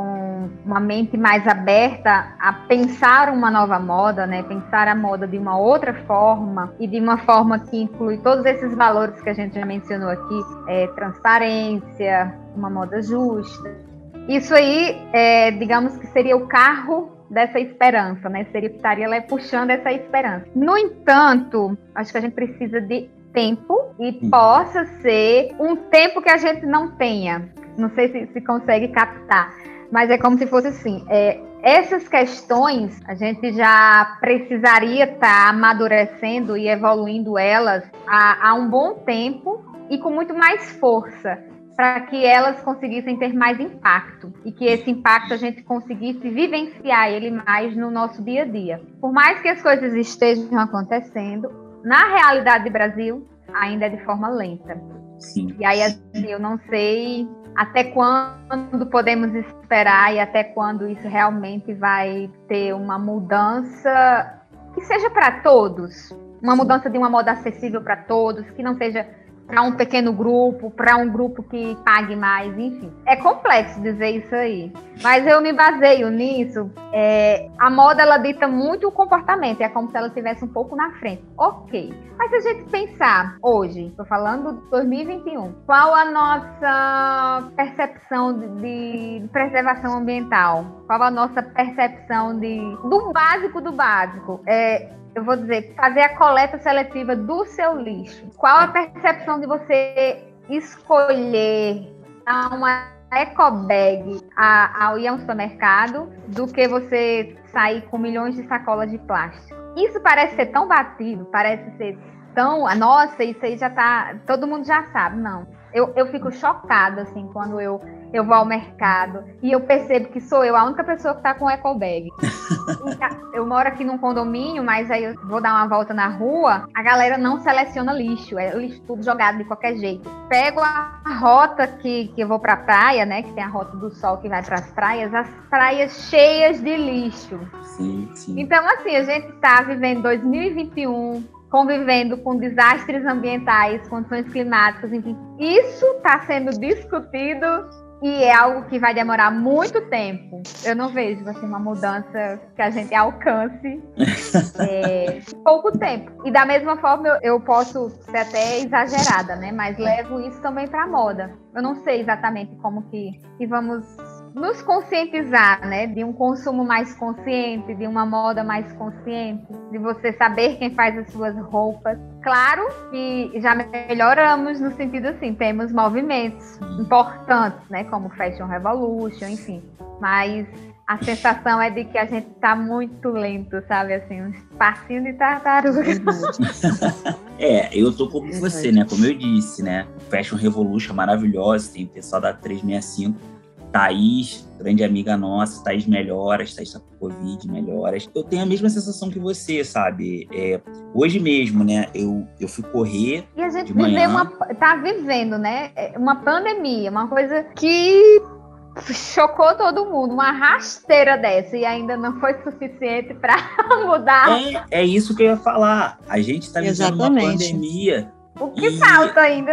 [SPEAKER 2] com uma mente mais aberta a pensar uma nova moda, né? Pensar a moda de uma outra forma e de uma forma que inclui todos esses valores que a gente já mencionou aqui, é, transparência, uma moda justa, isso aí, é, digamos que seria o carro dessa esperança, né? Seria estaria lá puxando essa esperança. No entanto, acho que a gente precisa de tempo e uhum. possa ser um tempo que a gente não tenha. Não sei se, se consegue captar, mas é como se fosse assim. É, essas questões a gente já precisaria estar tá amadurecendo e evoluindo elas há, há um bom tempo e com muito mais força para que elas conseguissem ter mais impacto e que esse impacto a gente conseguisse vivenciar ele mais no nosso dia a dia. Por mais que as coisas estejam acontecendo, na realidade do Brasil, ainda é de forma lenta.
[SPEAKER 1] Sim.
[SPEAKER 2] E aí assim, eu não sei até quando podemos esperar e até quando isso realmente vai ter uma mudança que seja para todos, uma mudança de uma moda acessível para todos, que não seja para um pequeno grupo, para um grupo que pague mais, enfim. É complexo dizer isso aí. Mas eu me baseio nisso. É, a moda ela dita muito o comportamento, é como se ela estivesse um pouco na frente. Ok. Mas se a gente pensar hoje, estou falando de 2021, qual a nossa percepção de, de, preservação ambiental? Qual a nossa percepção de, do básico do básico? É, eu vou dizer, fazer a coleta seletiva do seu lixo. Qual a percepção de você escolher uma ecobag ao ir ao supermercado do que você sair com milhões de sacolas de plástico? Isso parece ser tão batido, parece ser tão. Nossa, isso aí já tá. Todo mundo já sabe. Não. Eu, eu fico chocada, assim, quando eu eu vou ao mercado e eu percebo que sou eu a única pessoa que tá com eco bag. eu moro aqui num condomínio, mas aí eu vou dar uma volta na rua, a galera não seleciona lixo, é lixo tudo jogado de qualquer jeito. Pego a rota que, que eu vou pra praia, né, que tem a rota do sol que vai para as praias, as praias cheias de lixo.
[SPEAKER 1] Sim, sim.
[SPEAKER 2] Então, assim, a gente tá vivendo 2021, convivendo com desastres ambientais, condições climáticas, enfim. Isso está sendo discutido e é algo que vai demorar muito tempo. Eu não vejo assim, uma mudança que a gente alcance é, pouco tempo. E da mesma forma, eu, eu, posso ser até exagerada, né? Mas levo isso também para a moda. Eu não sei exatamente como que, que vamos nos conscientizar, né, de um consumo mais consciente, de uma moda mais consciente, de você saber quem faz as suas roupas. Claro que já melhoramos no sentido assim, temos movimentos importantes, né, como Fashion Revolution, enfim, mas a sensação é de que a gente está muito lento, sabe? Assim, um passinho de tartaruga.
[SPEAKER 1] é, eu tô como você, né? Como eu disse, né? Fashion Revolution maravilhosa, tem o pessoal da 365 Thaís, grande amiga nossa, Thaís melhoras, Thaís tá com Covid, melhoras. Eu tenho a mesma sensação que você, sabe? É, hoje mesmo, né, eu, eu fui correr.
[SPEAKER 2] E a gente vive uma, tá vivendo, né? É, uma pandemia, uma coisa que chocou todo mundo, uma rasteira dessa e ainda não foi suficiente para mudar.
[SPEAKER 1] É, é isso que eu ia falar. A gente está vivendo uma pandemia
[SPEAKER 2] o que e... falta ainda?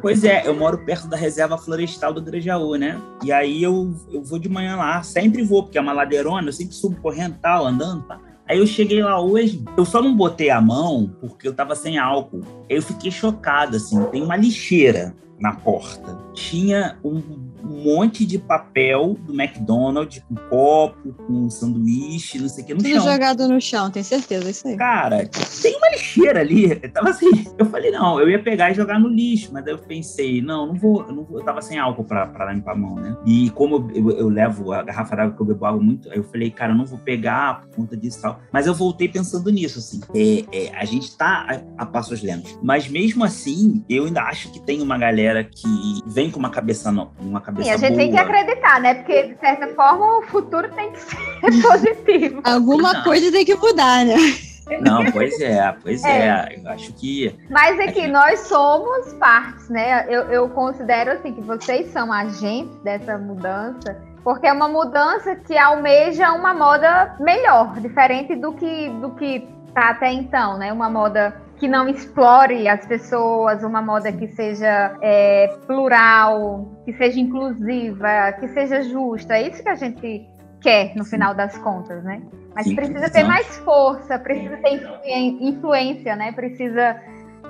[SPEAKER 1] Pois é, eu moro perto da reserva florestal do Grajaú, né? E aí eu, eu vou de manhã lá, sempre vou, porque é uma ladeirona, eu sempre subo correndo tal, andando, tá? Aí eu cheguei lá hoje, eu só não botei a mão porque eu tava sem álcool. Eu fiquei chocado, assim, tem uma lixeira na porta. Tinha um um monte de papel do McDonald's, com copo, com sanduíche, não sei o que, no
[SPEAKER 3] Tudo
[SPEAKER 1] chão.
[SPEAKER 3] jogado no chão, tem certeza, isso aí.
[SPEAKER 1] Cara, tem uma lixeira ali. Eu tava assim, eu falei, não, eu ia pegar e jogar no lixo, mas aí eu pensei, não, não vou, eu, não vou, eu tava sem álcool pra, pra limpar a mão, né? E como eu, eu, eu levo a garrafa d'água que eu bebo água muito, aí eu falei, cara, eu não vou pegar por conta disso e tal. Mas eu voltei pensando nisso, assim. É, é, a gente tá a, a passos lentos. Mas mesmo assim, eu ainda acho que tem uma galera que vem com uma cabeça, uma cabeça cabeça
[SPEAKER 2] Sim, a gente
[SPEAKER 1] boa.
[SPEAKER 2] tem que acreditar, né? Porque, de certa forma, o futuro tem que ser positivo.
[SPEAKER 3] Alguma coisa tem que mudar, né?
[SPEAKER 1] Não, pois é, pois é. é. Eu acho que.
[SPEAKER 2] Mas é que nós somos partes, né? Eu, eu considero assim que vocês são agentes dessa mudança, porque é uma mudança que almeja uma moda melhor, diferente do que do que tá até então, né? Uma moda que não explore as pessoas, uma moda que seja é, plural, que seja inclusiva, que seja justa. É isso que a gente quer no final das contas, né? Mas Sim, precisa ter mais força, precisa ter influência, né? Precisa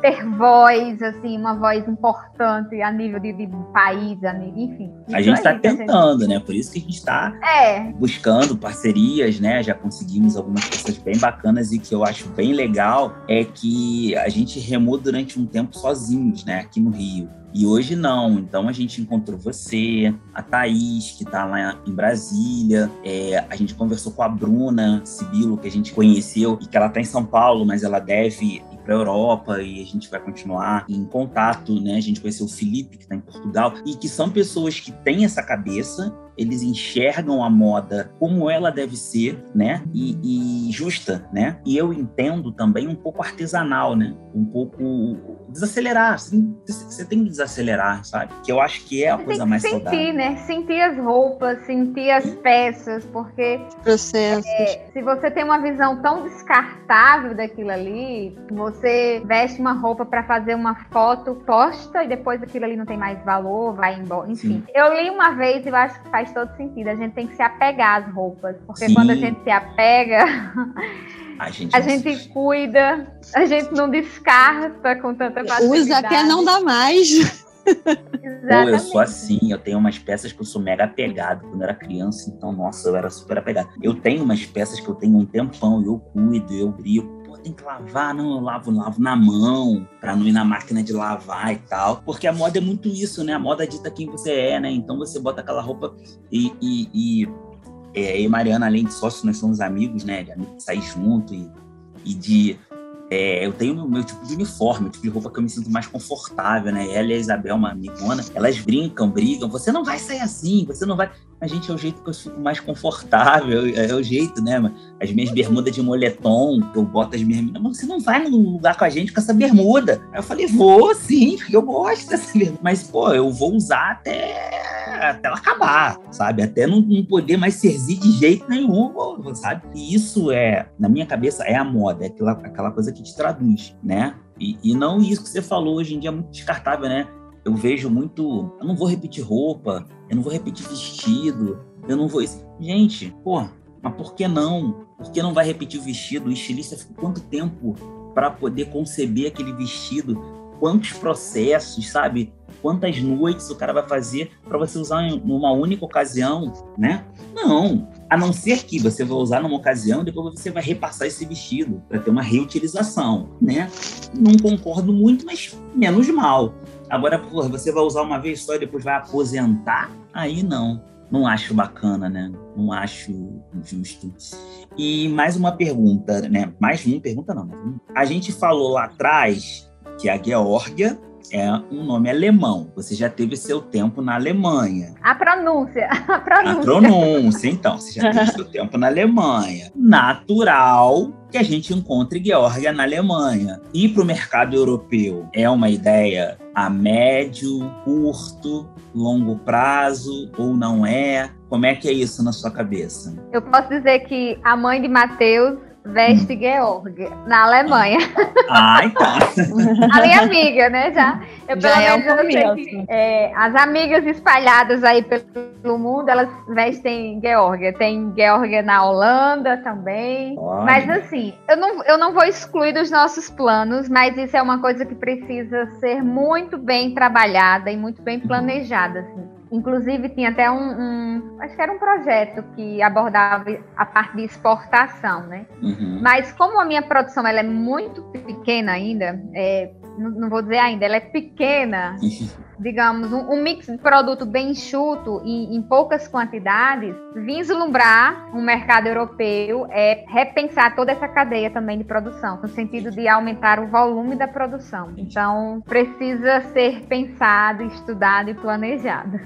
[SPEAKER 2] ter voz, assim, uma voz importante a nível de, de país, a nível, enfim.
[SPEAKER 1] A gente está tentando, né? Por isso que a gente está é. buscando parcerias, né? Já conseguimos algumas coisas bem bacanas e que eu acho bem legal é que a gente remou durante um tempo sozinhos, né? Aqui no Rio. E hoje não. Então a gente encontrou você, a Thaís, que está lá em Brasília. É, a gente conversou com a Bruna Sibilo, que a gente conheceu e que ela está em São Paulo, mas ela deve para a Europa e a gente vai continuar em contato, né? A gente conheceu o Felipe, que está em Portugal, e que são pessoas que têm essa cabeça eles enxergam a moda como ela deve ser, né? E, e justa, né? E eu entendo também um pouco artesanal, né? Um pouco desacelerar. Você tem que desacelerar, sabe? Que eu acho que é a você coisa mais
[SPEAKER 2] sentir,
[SPEAKER 1] saudável.
[SPEAKER 2] né? Sentir as roupas, sentir as peças, porque
[SPEAKER 3] processos.
[SPEAKER 2] É, se você tem uma visão tão descartável daquilo ali, você veste uma roupa para fazer uma foto, posta e depois aquilo ali não tem mais valor, vai embora. Enfim, Sim. eu li uma vez e eu acho que faz todo sentido. A gente tem que se apegar às roupas, porque Sim. quando a gente se apega. A gente, a gente cuida, a gente não descarta com tanta facilidade.
[SPEAKER 3] Usa até não dá mais.
[SPEAKER 1] Ou eu sou assim, eu tenho umas peças que eu sou mega apegado quando eu era criança, então, nossa, eu era super apegado. Eu tenho umas peças que eu tenho um tempão, eu cuido, eu brinco. Tem que lavar, não, eu lavo, lavo na mão, pra não ir na máquina de lavar e tal. Porque a moda é muito isso, né? A moda dita quem você é, né? Então você bota aquela roupa e, e, e é, e Mariana, além de sócios, nós somos amigos, né? De sair junto e, e de é, eu tenho o meu tipo de uniforme, o tipo de roupa que eu me sinto mais confortável, né? Ela e a Isabel, uma amigona, elas brincam, brigam. Você não vai sair assim, você não vai. A gente é o jeito que eu fico mais confortável, é, é o jeito, né? As minhas bermudas de moletom, eu boto as minhas. Mas você não vai num lugar com a gente com essa bermuda. Aí eu falei, vou sim, porque eu gosto dessa bermuda. Mas, pô, eu vou usar até até ela acabar, sabe? Até não, não poder mais servir de jeito nenhum, sabe? E isso é, na minha cabeça, é a moda, é aquela, aquela coisa que te traduz, né? E, e não isso que você falou hoje em dia é muito descartável, né? Eu vejo muito, eu não vou repetir roupa, eu não vou repetir vestido, eu não vou. Gente, pô, mas por que não? Por que não vai repetir o vestido? O estilista ficou quanto tempo para poder conceber aquele vestido? Quantos processos, sabe? quantas noites o cara vai fazer para você usar em uma única ocasião, né? Não. A não ser que você vai usar numa ocasião e depois você vai repassar esse vestido para ter uma reutilização, né? Não concordo muito, mas menos mal. Agora, porra, você vai usar uma vez só e depois vai aposentar? Aí não. Não acho bacana, né? Não acho justo. E mais uma pergunta, né? Mais uma pergunta não. A gente falou lá atrás que a Geórgia é um nome alemão. Você já teve seu tempo na Alemanha.
[SPEAKER 2] A pronúncia. A pronúncia,
[SPEAKER 1] a pronúncia então. Você já teve seu tempo na Alemanha. Natural que a gente encontre Geórgia na Alemanha. Ir para o mercado europeu é uma ideia a médio, curto, longo prazo ou não é? Como é que é isso na sua cabeça?
[SPEAKER 2] Eu posso dizer que a mãe de Mateus veste Georg, na Alemanha.
[SPEAKER 1] Ah, então.
[SPEAKER 2] a minha amiga, né? Já, eu,
[SPEAKER 3] já é um começo.
[SPEAKER 2] É, as amigas espalhadas aí pelo mundo, elas vestem Georgia. Tem Georgia na Holanda também. Olha. Mas assim, eu não, eu não vou excluir dos nossos planos, mas isso é uma coisa que precisa ser muito bem trabalhada e muito bem planejada. Assim. Inclusive, tinha até um, um, Acho que era um projeto que abordava a parte de exportação, né? Uhum. Mas como a minha produção ela é muito pequena ainda, é, não, não, vou dizer ainda, ela é pequena, digamos, um, um, mix de produto bem enxuto e em poucas quantidades, vislumbrar um mercado europeu é repensar toda essa cadeia também de produção, no sentido de aumentar o volume da produção. Então, precisa ser pensado, estudado e planejado.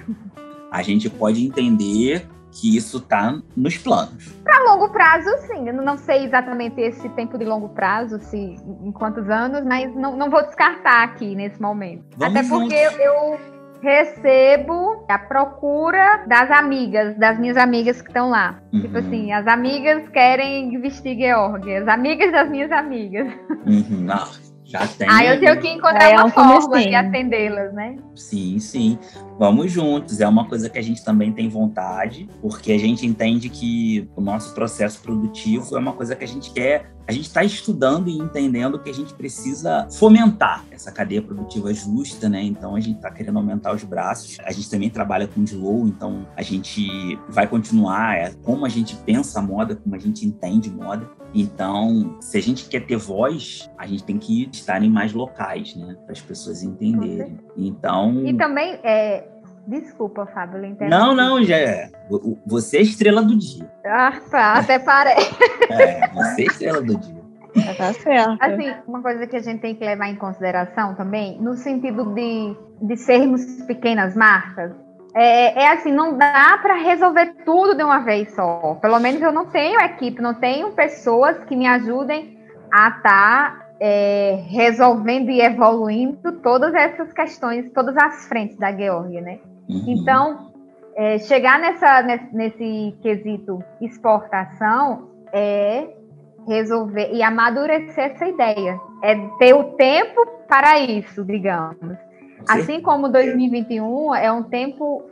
[SPEAKER 1] A gente pode entender que isso está nos planos.
[SPEAKER 2] Para longo prazo, sim. Eu não sei exatamente esse tempo de longo prazo, se em quantos anos, mas não, não vou descartar aqui nesse momento. Vamos Até porque juntos. eu recebo a procura das amigas, das minhas amigas que estão lá. Uhum. Tipo assim, as amigas querem vestir Georg, as amigas das minhas amigas.
[SPEAKER 1] Uhum. Ah, já tem.
[SPEAKER 2] Aí eu tenho que encontrar é, uma forma de atendê-las, né?
[SPEAKER 1] Sim, sim. Vamos juntos. É uma coisa que a gente também tem vontade, porque a gente entende que o nosso processo produtivo é uma coisa que a gente quer. A gente está estudando e entendendo que a gente precisa fomentar essa cadeia produtiva justa, né? Então a gente está querendo aumentar os braços. A gente também trabalha com slow, então a gente vai continuar é, como a gente pensa a moda, como a gente entende moda. Então, se a gente quer ter voz, a gente tem que estar em mais locais, né? Para as pessoas entenderem. Então.
[SPEAKER 2] E também, é... desculpa, Fábio, eu
[SPEAKER 1] Não, não, já é. Você é estrela do dia.
[SPEAKER 2] Ah, tá, até parece.
[SPEAKER 1] é, você é estrela do dia.
[SPEAKER 3] Tá certo.
[SPEAKER 2] Assim, uma coisa que a gente tem que levar em consideração também, no sentido de, de sermos pequenas marcas, é, é assim, não dá para resolver tudo de uma vez só. Pelo menos eu não tenho equipe, não tenho pessoas que me ajudem a estar tá, é, resolvendo e evoluindo todas essas questões, todas as frentes da Geórgia, né? Uhum. Então, é, chegar nessa, nesse, nesse quesito exportação é resolver e amadurecer essa ideia. É ter o tempo para isso, digamos. Assim como 2021 é um tempo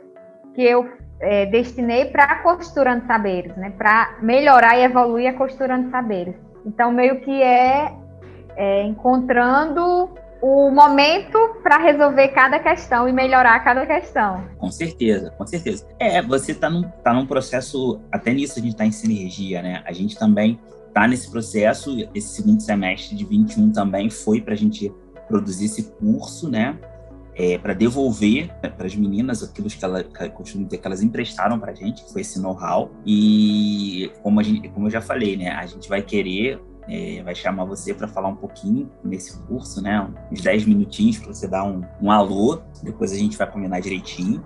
[SPEAKER 2] que eu é, destinei para costurando saberes, né? Para melhorar e evoluir a costurando saberes. Então, meio que é, é encontrando o momento para resolver cada questão e melhorar cada questão.
[SPEAKER 1] Com certeza, com certeza. É, você está num, tá num processo, até nisso a gente está em sinergia, né? A gente também está nesse processo, esse segundo semestre de 21 também foi para a gente produzir esse curso, né? É, para devolver para as meninas aquilo que ela ter que elas emprestaram para a gente, que foi esse know-how. E como, a gente, como eu já falei, né, a gente vai querer é, vai chamar você para falar um pouquinho nesse curso, né? Uns 10 minutinhos para você dar um, um alô, depois a gente vai combinar direitinho.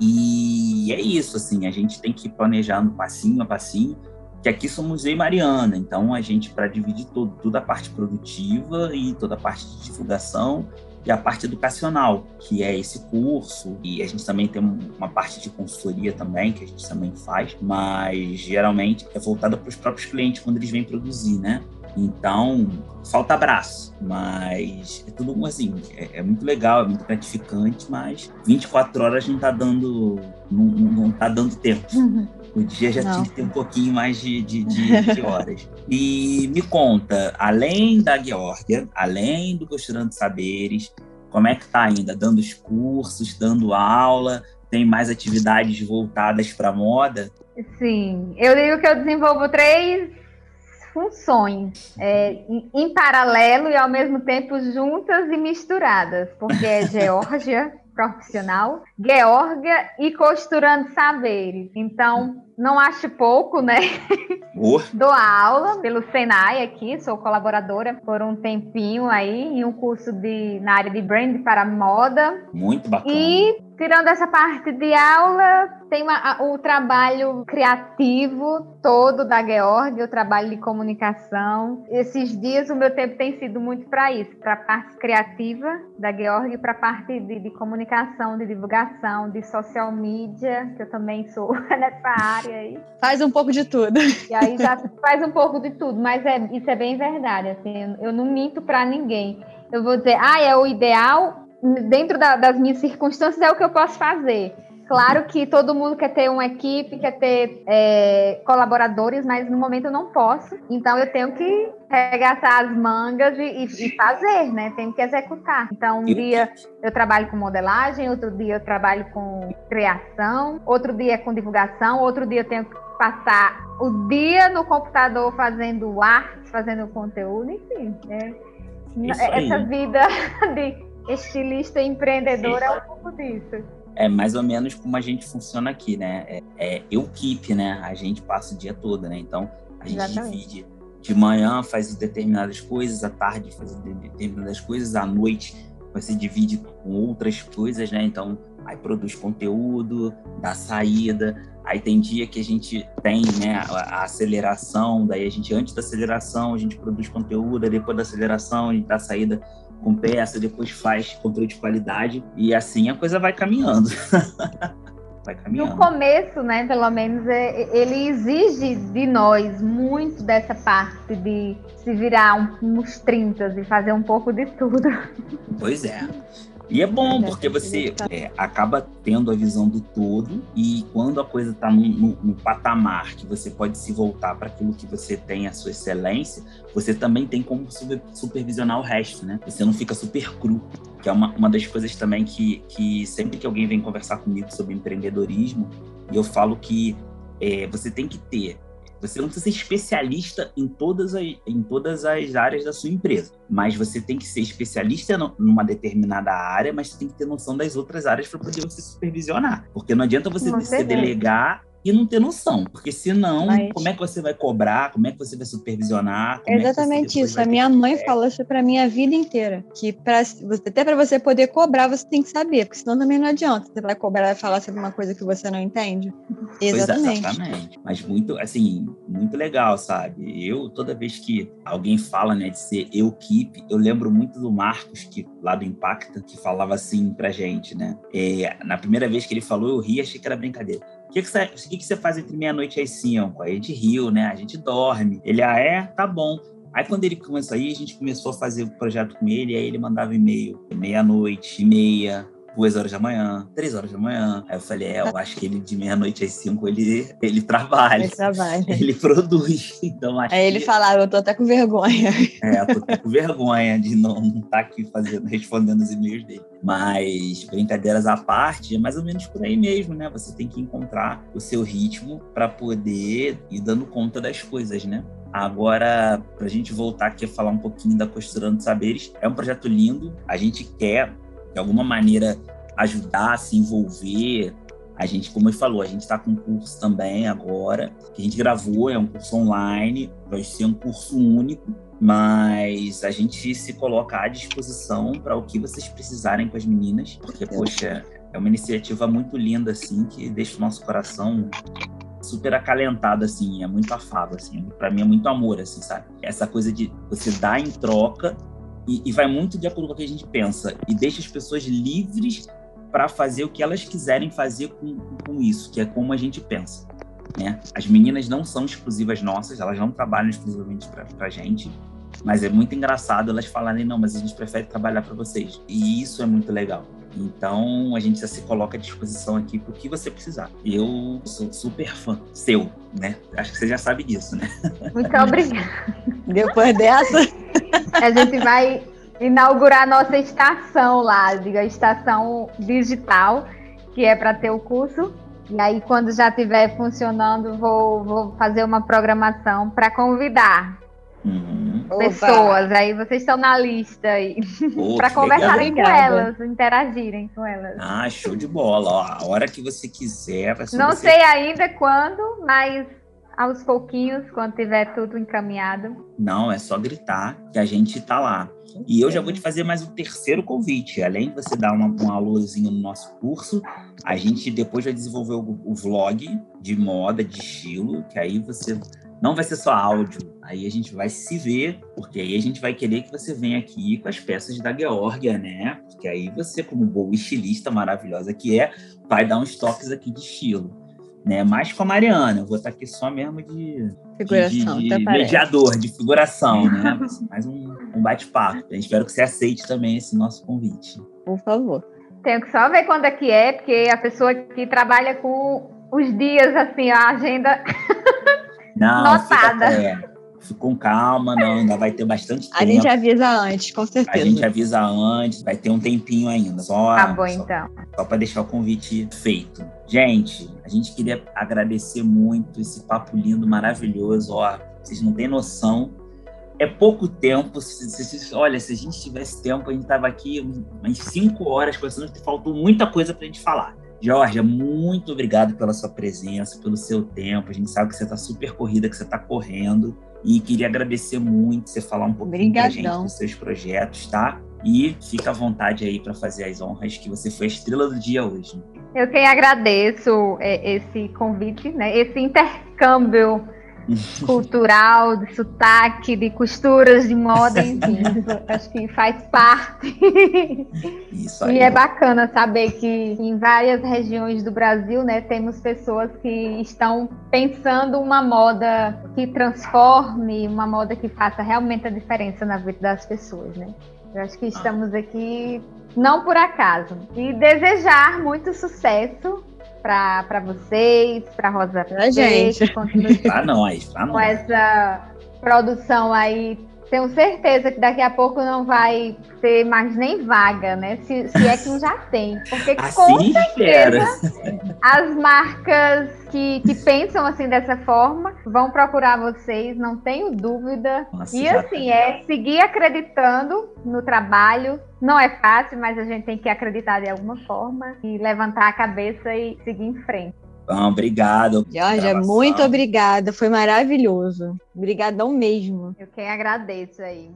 [SPEAKER 1] E é isso, assim, a gente tem que ir planejando passinho a passinho, que aqui somos eu e Mariana, então a gente, para dividir todo, toda a parte produtiva e toda a parte de divulgação e a parte educacional, que é esse curso, e a gente também tem uma parte de consultoria também, que a gente também faz, mas geralmente é voltada para os próprios clientes quando eles vêm produzir, né? Então, falta abraço, mas é tudo assim, é, é, muito legal, é muito gratificante, mas 24 horas não tá dando, não, não tá dando tempo. Uhum. O dia já não. tinha que ter um pouquinho mais de, de, de, de horas. e me conta, além da Geórgia, além do Costurando Saberes, como é que tá ainda? Dando os cursos, dando aula? Tem mais atividades voltadas para moda?
[SPEAKER 2] Sim, eu digo que eu desenvolvo três funções é, em paralelo e ao mesmo tempo juntas e misturadas, porque é Geórgia profissional, Geórgia e costurando saberes. Então, não acho pouco, né? Oh. Dou aula pelo Senai aqui, sou colaboradora por um tempinho aí em um curso de, na área de brand para moda.
[SPEAKER 1] Muito bacana.
[SPEAKER 2] E tirando essa parte de aula, tem uma, o trabalho criativo todo da Georg, o trabalho de comunicação. Esses dias o meu tempo tem sido muito para isso, para a parte criativa da Georg e para a parte de, de, comunicação, de divulgação, de social media, que eu também sou nessa área aí.
[SPEAKER 3] Faz um pouco de tudo.
[SPEAKER 2] E aí já faz um pouco de tudo, mas é, isso é bem verdade. Assim, eu não minto para ninguém. Eu vou dizer, ah, é o ideal, dentro da, das minhas circunstâncias, é o que eu posso fazer. Claro que todo mundo quer ter uma equipe, quer ter é, colaboradores, mas no momento eu não posso. Então eu tenho que regaçar as mangas e, e, fazer, né? Tenho que executar. Então um dia eu trabalho com modelagem, outro dia eu trabalho com criação, outro dia é com divulgação, outro dia eu tenho que passar o dia no computador fazendo arte, fazendo conteúdo, enfim. Né? Essa vida de estilista empreendedor é um pouco disso.
[SPEAKER 1] É mais ou menos como a gente funciona aqui, né? É, é eu keep, né? A gente passa o dia todo, né? Então a gente Exatamente. divide de manhã faz determinadas coisas, à tarde faz determinadas coisas, à noite você divide com outras coisas, né? Então aí produz conteúdo, dá saída. Aí tem dia que a gente tem né, a, aceleração, daí a gente, antes da aceleração, a gente produz conteúdo, depois da aceleração, a gente dá saída com peça, depois faz controle de qualidade e assim a coisa vai caminhando. vai caminhando.
[SPEAKER 2] No começo, né, pelo menos, é, ele exige de nós muito dessa parte de se virar uns 30 e fazer um pouco de tudo.
[SPEAKER 1] Pois é. E é bom, porque você é, acaba tendo a visão do todo e quando a coisa está no, patamar que você pode se voltar para aquilo que você tem a sua excelência, você também tem como supervisionar o resto, né? Você não fica super cru, que é uma, uma das coisas também que, que sempre que alguém vem conversar comigo sobre empreendedorismo, eu falo que é, você tem que ter você não precisa ser especialista em todas, as, em todas as áreas da sua empresa, mas você tem que ser especialista numa determinada área, mas tem que ter noção das outras áreas para poder você supervisionar. Porque não adianta você, você delegar e não ter noção, porque senão, Mas... como é que você vai cobrar, como é que você vai supervisionar?
[SPEAKER 3] É exatamente é isso. A minha mãe fala isso para mim a vida inteira, que pra, até para você poder cobrar, você tem que saber, porque senão também não adianta. Você vai cobrar e falar sobre uma coisa que você não entende.
[SPEAKER 1] Exatamente. exatamente. Mas muito, assim, muito legal, sabe? Eu, toda vez que alguém fala, né, de ser eu keep, eu lembro muito do Marcos, que lá do Impacta, que falava assim pra gente, né? É, na primeira vez que ele falou, eu ri, achei que era brincadeira. O que, que, você, que, que você faz entre meia-noite e as cinco? Aí a gente riu, né? A gente dorme. Ele, ah, é? Tá bom. Aí quando ele começou aí, a gente começou a fazer o projeto com ele, aí ele mandava e-mail meia-noite, meia, duas horas da manhã, três horas da manhã. Aí eu falei, é, eu acho que ele de meia-noite às cinco ele, ele trabalha. Ele
[SPEAKER 3] trabalha.
[SPEAKER 1] Ele produz. Então, acho
[SPEAKER 3] Aí ele
[SPEAKER 1] que...
[SPEAKER 3] falava, eu tô até com vergonha.
[SPEAKER 1] É, eu tô até com vergonha de não estar tá aqui fazendo, respondendo os e-mails dele. Mas, brincadeiras à parte, é mais ou menos por aí mesmo, né? Você tem que encontrar o seu ritmo para poder ir dando conta das coisas, né? Agora, para a gente voltar aqui a falar um pouquinho da Costurando Saberes, é um projeto lindo. A gente quer de alguma maneira ajudar, se envolver. A gente, como ele falou, a gente está com um curso também agora, que a gente gravou, é um curso online, vai ser um curso único, mas a gente se coloca à disposição para o que vocês precisarem com as meninas, porque, poxa, é uma iniciativa muito linda, assim, que deixa o nosso coração super acalentado, assim, é muito afável, assim, para mim é muito amor, assim, sabe? Essa coisa de você dar em troca e, e, vai muito de acordo com o que a gente pensa e deixa as pessoas livres para fazer o que elas quiserem fazer com, com isso, que é como a gente pensa. Né? As meninas não são exclusivas nossas, elas não trabalham exclusivamente para a gente, mas é muito engraçado elas falarem: não, mas a gente prefere trabalhar para vocês. E isso é muito legal. Então a gente já se coloca à disposição aqui para o que você precisar. Eu sou super fã seu, né? Acho que você já sabe disso, né?
[SPEAKER 2] Muito obrigada.
[SPEAKER 3] Depois dessa,
[SPEAKER 2] a gente vai inaugurar a nossa estação lá, diga, a estação digital, que é para ter o curso. E aí, quando já estiver funcionando, vou, vou fazer uma programação para convidar uhum. pessoas. Aí vocês estão na lista aí. para conversarem com elas, interagirem com elas.
[SPEAKER 1] Ah, show de bola. Ó, a hora que você quiser.
[SPEAKER 2] Não
[SPEAKER 1] você...
[SPEAKER 2] sei ainda quando, mas aos pouquinhos, quando tiver tudo encaminhado.
[SPEAKER 1] Não, é só gritar que a gente tá lá. E eu já vou te fazer mais um terceiro convite. Além de você dar uma, um alôzinho no nosso curso, a gente depois vai desenvolver o, o vlog de moda, de estilo, que aí você não vai ser só áudio. Aí a gente vai se ver, porque aí a gente vai querer que você venha aqui com as peças da Geórgia, né? Porque aí você, como boa estilista maravilhosa que é, vai dar uns toques aqui de estilo né? Mais com a Mariana, eu vou estar aqui só mesmo de,
[SPEAKER 3] figuração,
[SPEAKER 1] de, de mediador, de figuração, né? Mais um, um bate-papo. Espero que você aceite também esse nosso convite.
[SPEAKER 3] Por favor.
[SPEAKER 2] Tenho que só ver quando é que é, porque a pessoa que trabalha com os dias, assim, a agenda
[SPEAKER 1] Não, notada. Fica, é, com calma, não, ainda vai ter bastante tempo.
[SPEAKER 3] A gente avisa antes, com certeza.
[SPEAKER 1] A gente avisa antes, vai ter um tempinho ainda. Só,
[SPEAKER 2] tá bom,
[SPEAKER 1] só,
[SPEAKER 2] então.
[SPEAKER 1] Só para deixar o convite feito. Gente, a gente queria agradecer muito esse papo lindo, maravilhoso. Ó, vocês não têm noção. É pouco tempo. Se, se, se, olha, se a gente tivesse tempo, a gente tava aqui umas cinco horas conversando, faltou muita coisa para a gente falar. Jorge, muito obrigado pela sua presença, pelo seu tempo. A gente sabe que você está super corrida, que você está correndo. E queria agradecer muito você falar um pouquinho pra gente dos seus projetos, tá? E fica à vontade aí para fazer as honras que você foi a estrela do dia hoje.
[SPEAKER 2] Eu quem agradeço é, esse convite, né? Esse intercâmbio cultural, de sotaque, de costuras de moda, enfim, acho que faz parte. Isso aí. E é bacana saber que em várias regiões do Brasil, né, temos pessoas que estão pensando uma moda que transforme, uma moda que faça realmente a diferença na vida das pessoas, né? Eu acho que estamos aqui não por acaso. E desejar muito sucesso para vocês, para Rosa
[SPEAKER 3] pra gente.
[SPEAKER 1] Para nós, para nós.
[SPEAKER 2] Com essa produção aí tenho certeza que daqui a pouco não vai ter mais nem vaga, né? Se, se é que já tem. Porque
[SPEAKER 1] assim
[SPEAKER 2] com certeza as marcas que, que pensam assim dessa forma vão procurar vocês, não tenho dúvida. Nossa, e assim, é seguir acreditando no trabalho. Não é fácil, mas a gente tem que acreditar de alguma forma e levantar a cabeça e seguir em frente.
[SPEAKER 4] Bom, obrigado.
[SPEAKER 3] Georgia, muito obrigada. Foi maravilhoso. Obrigadão mesmo.
[SPEAKER 2] Eu quem agradeço aí.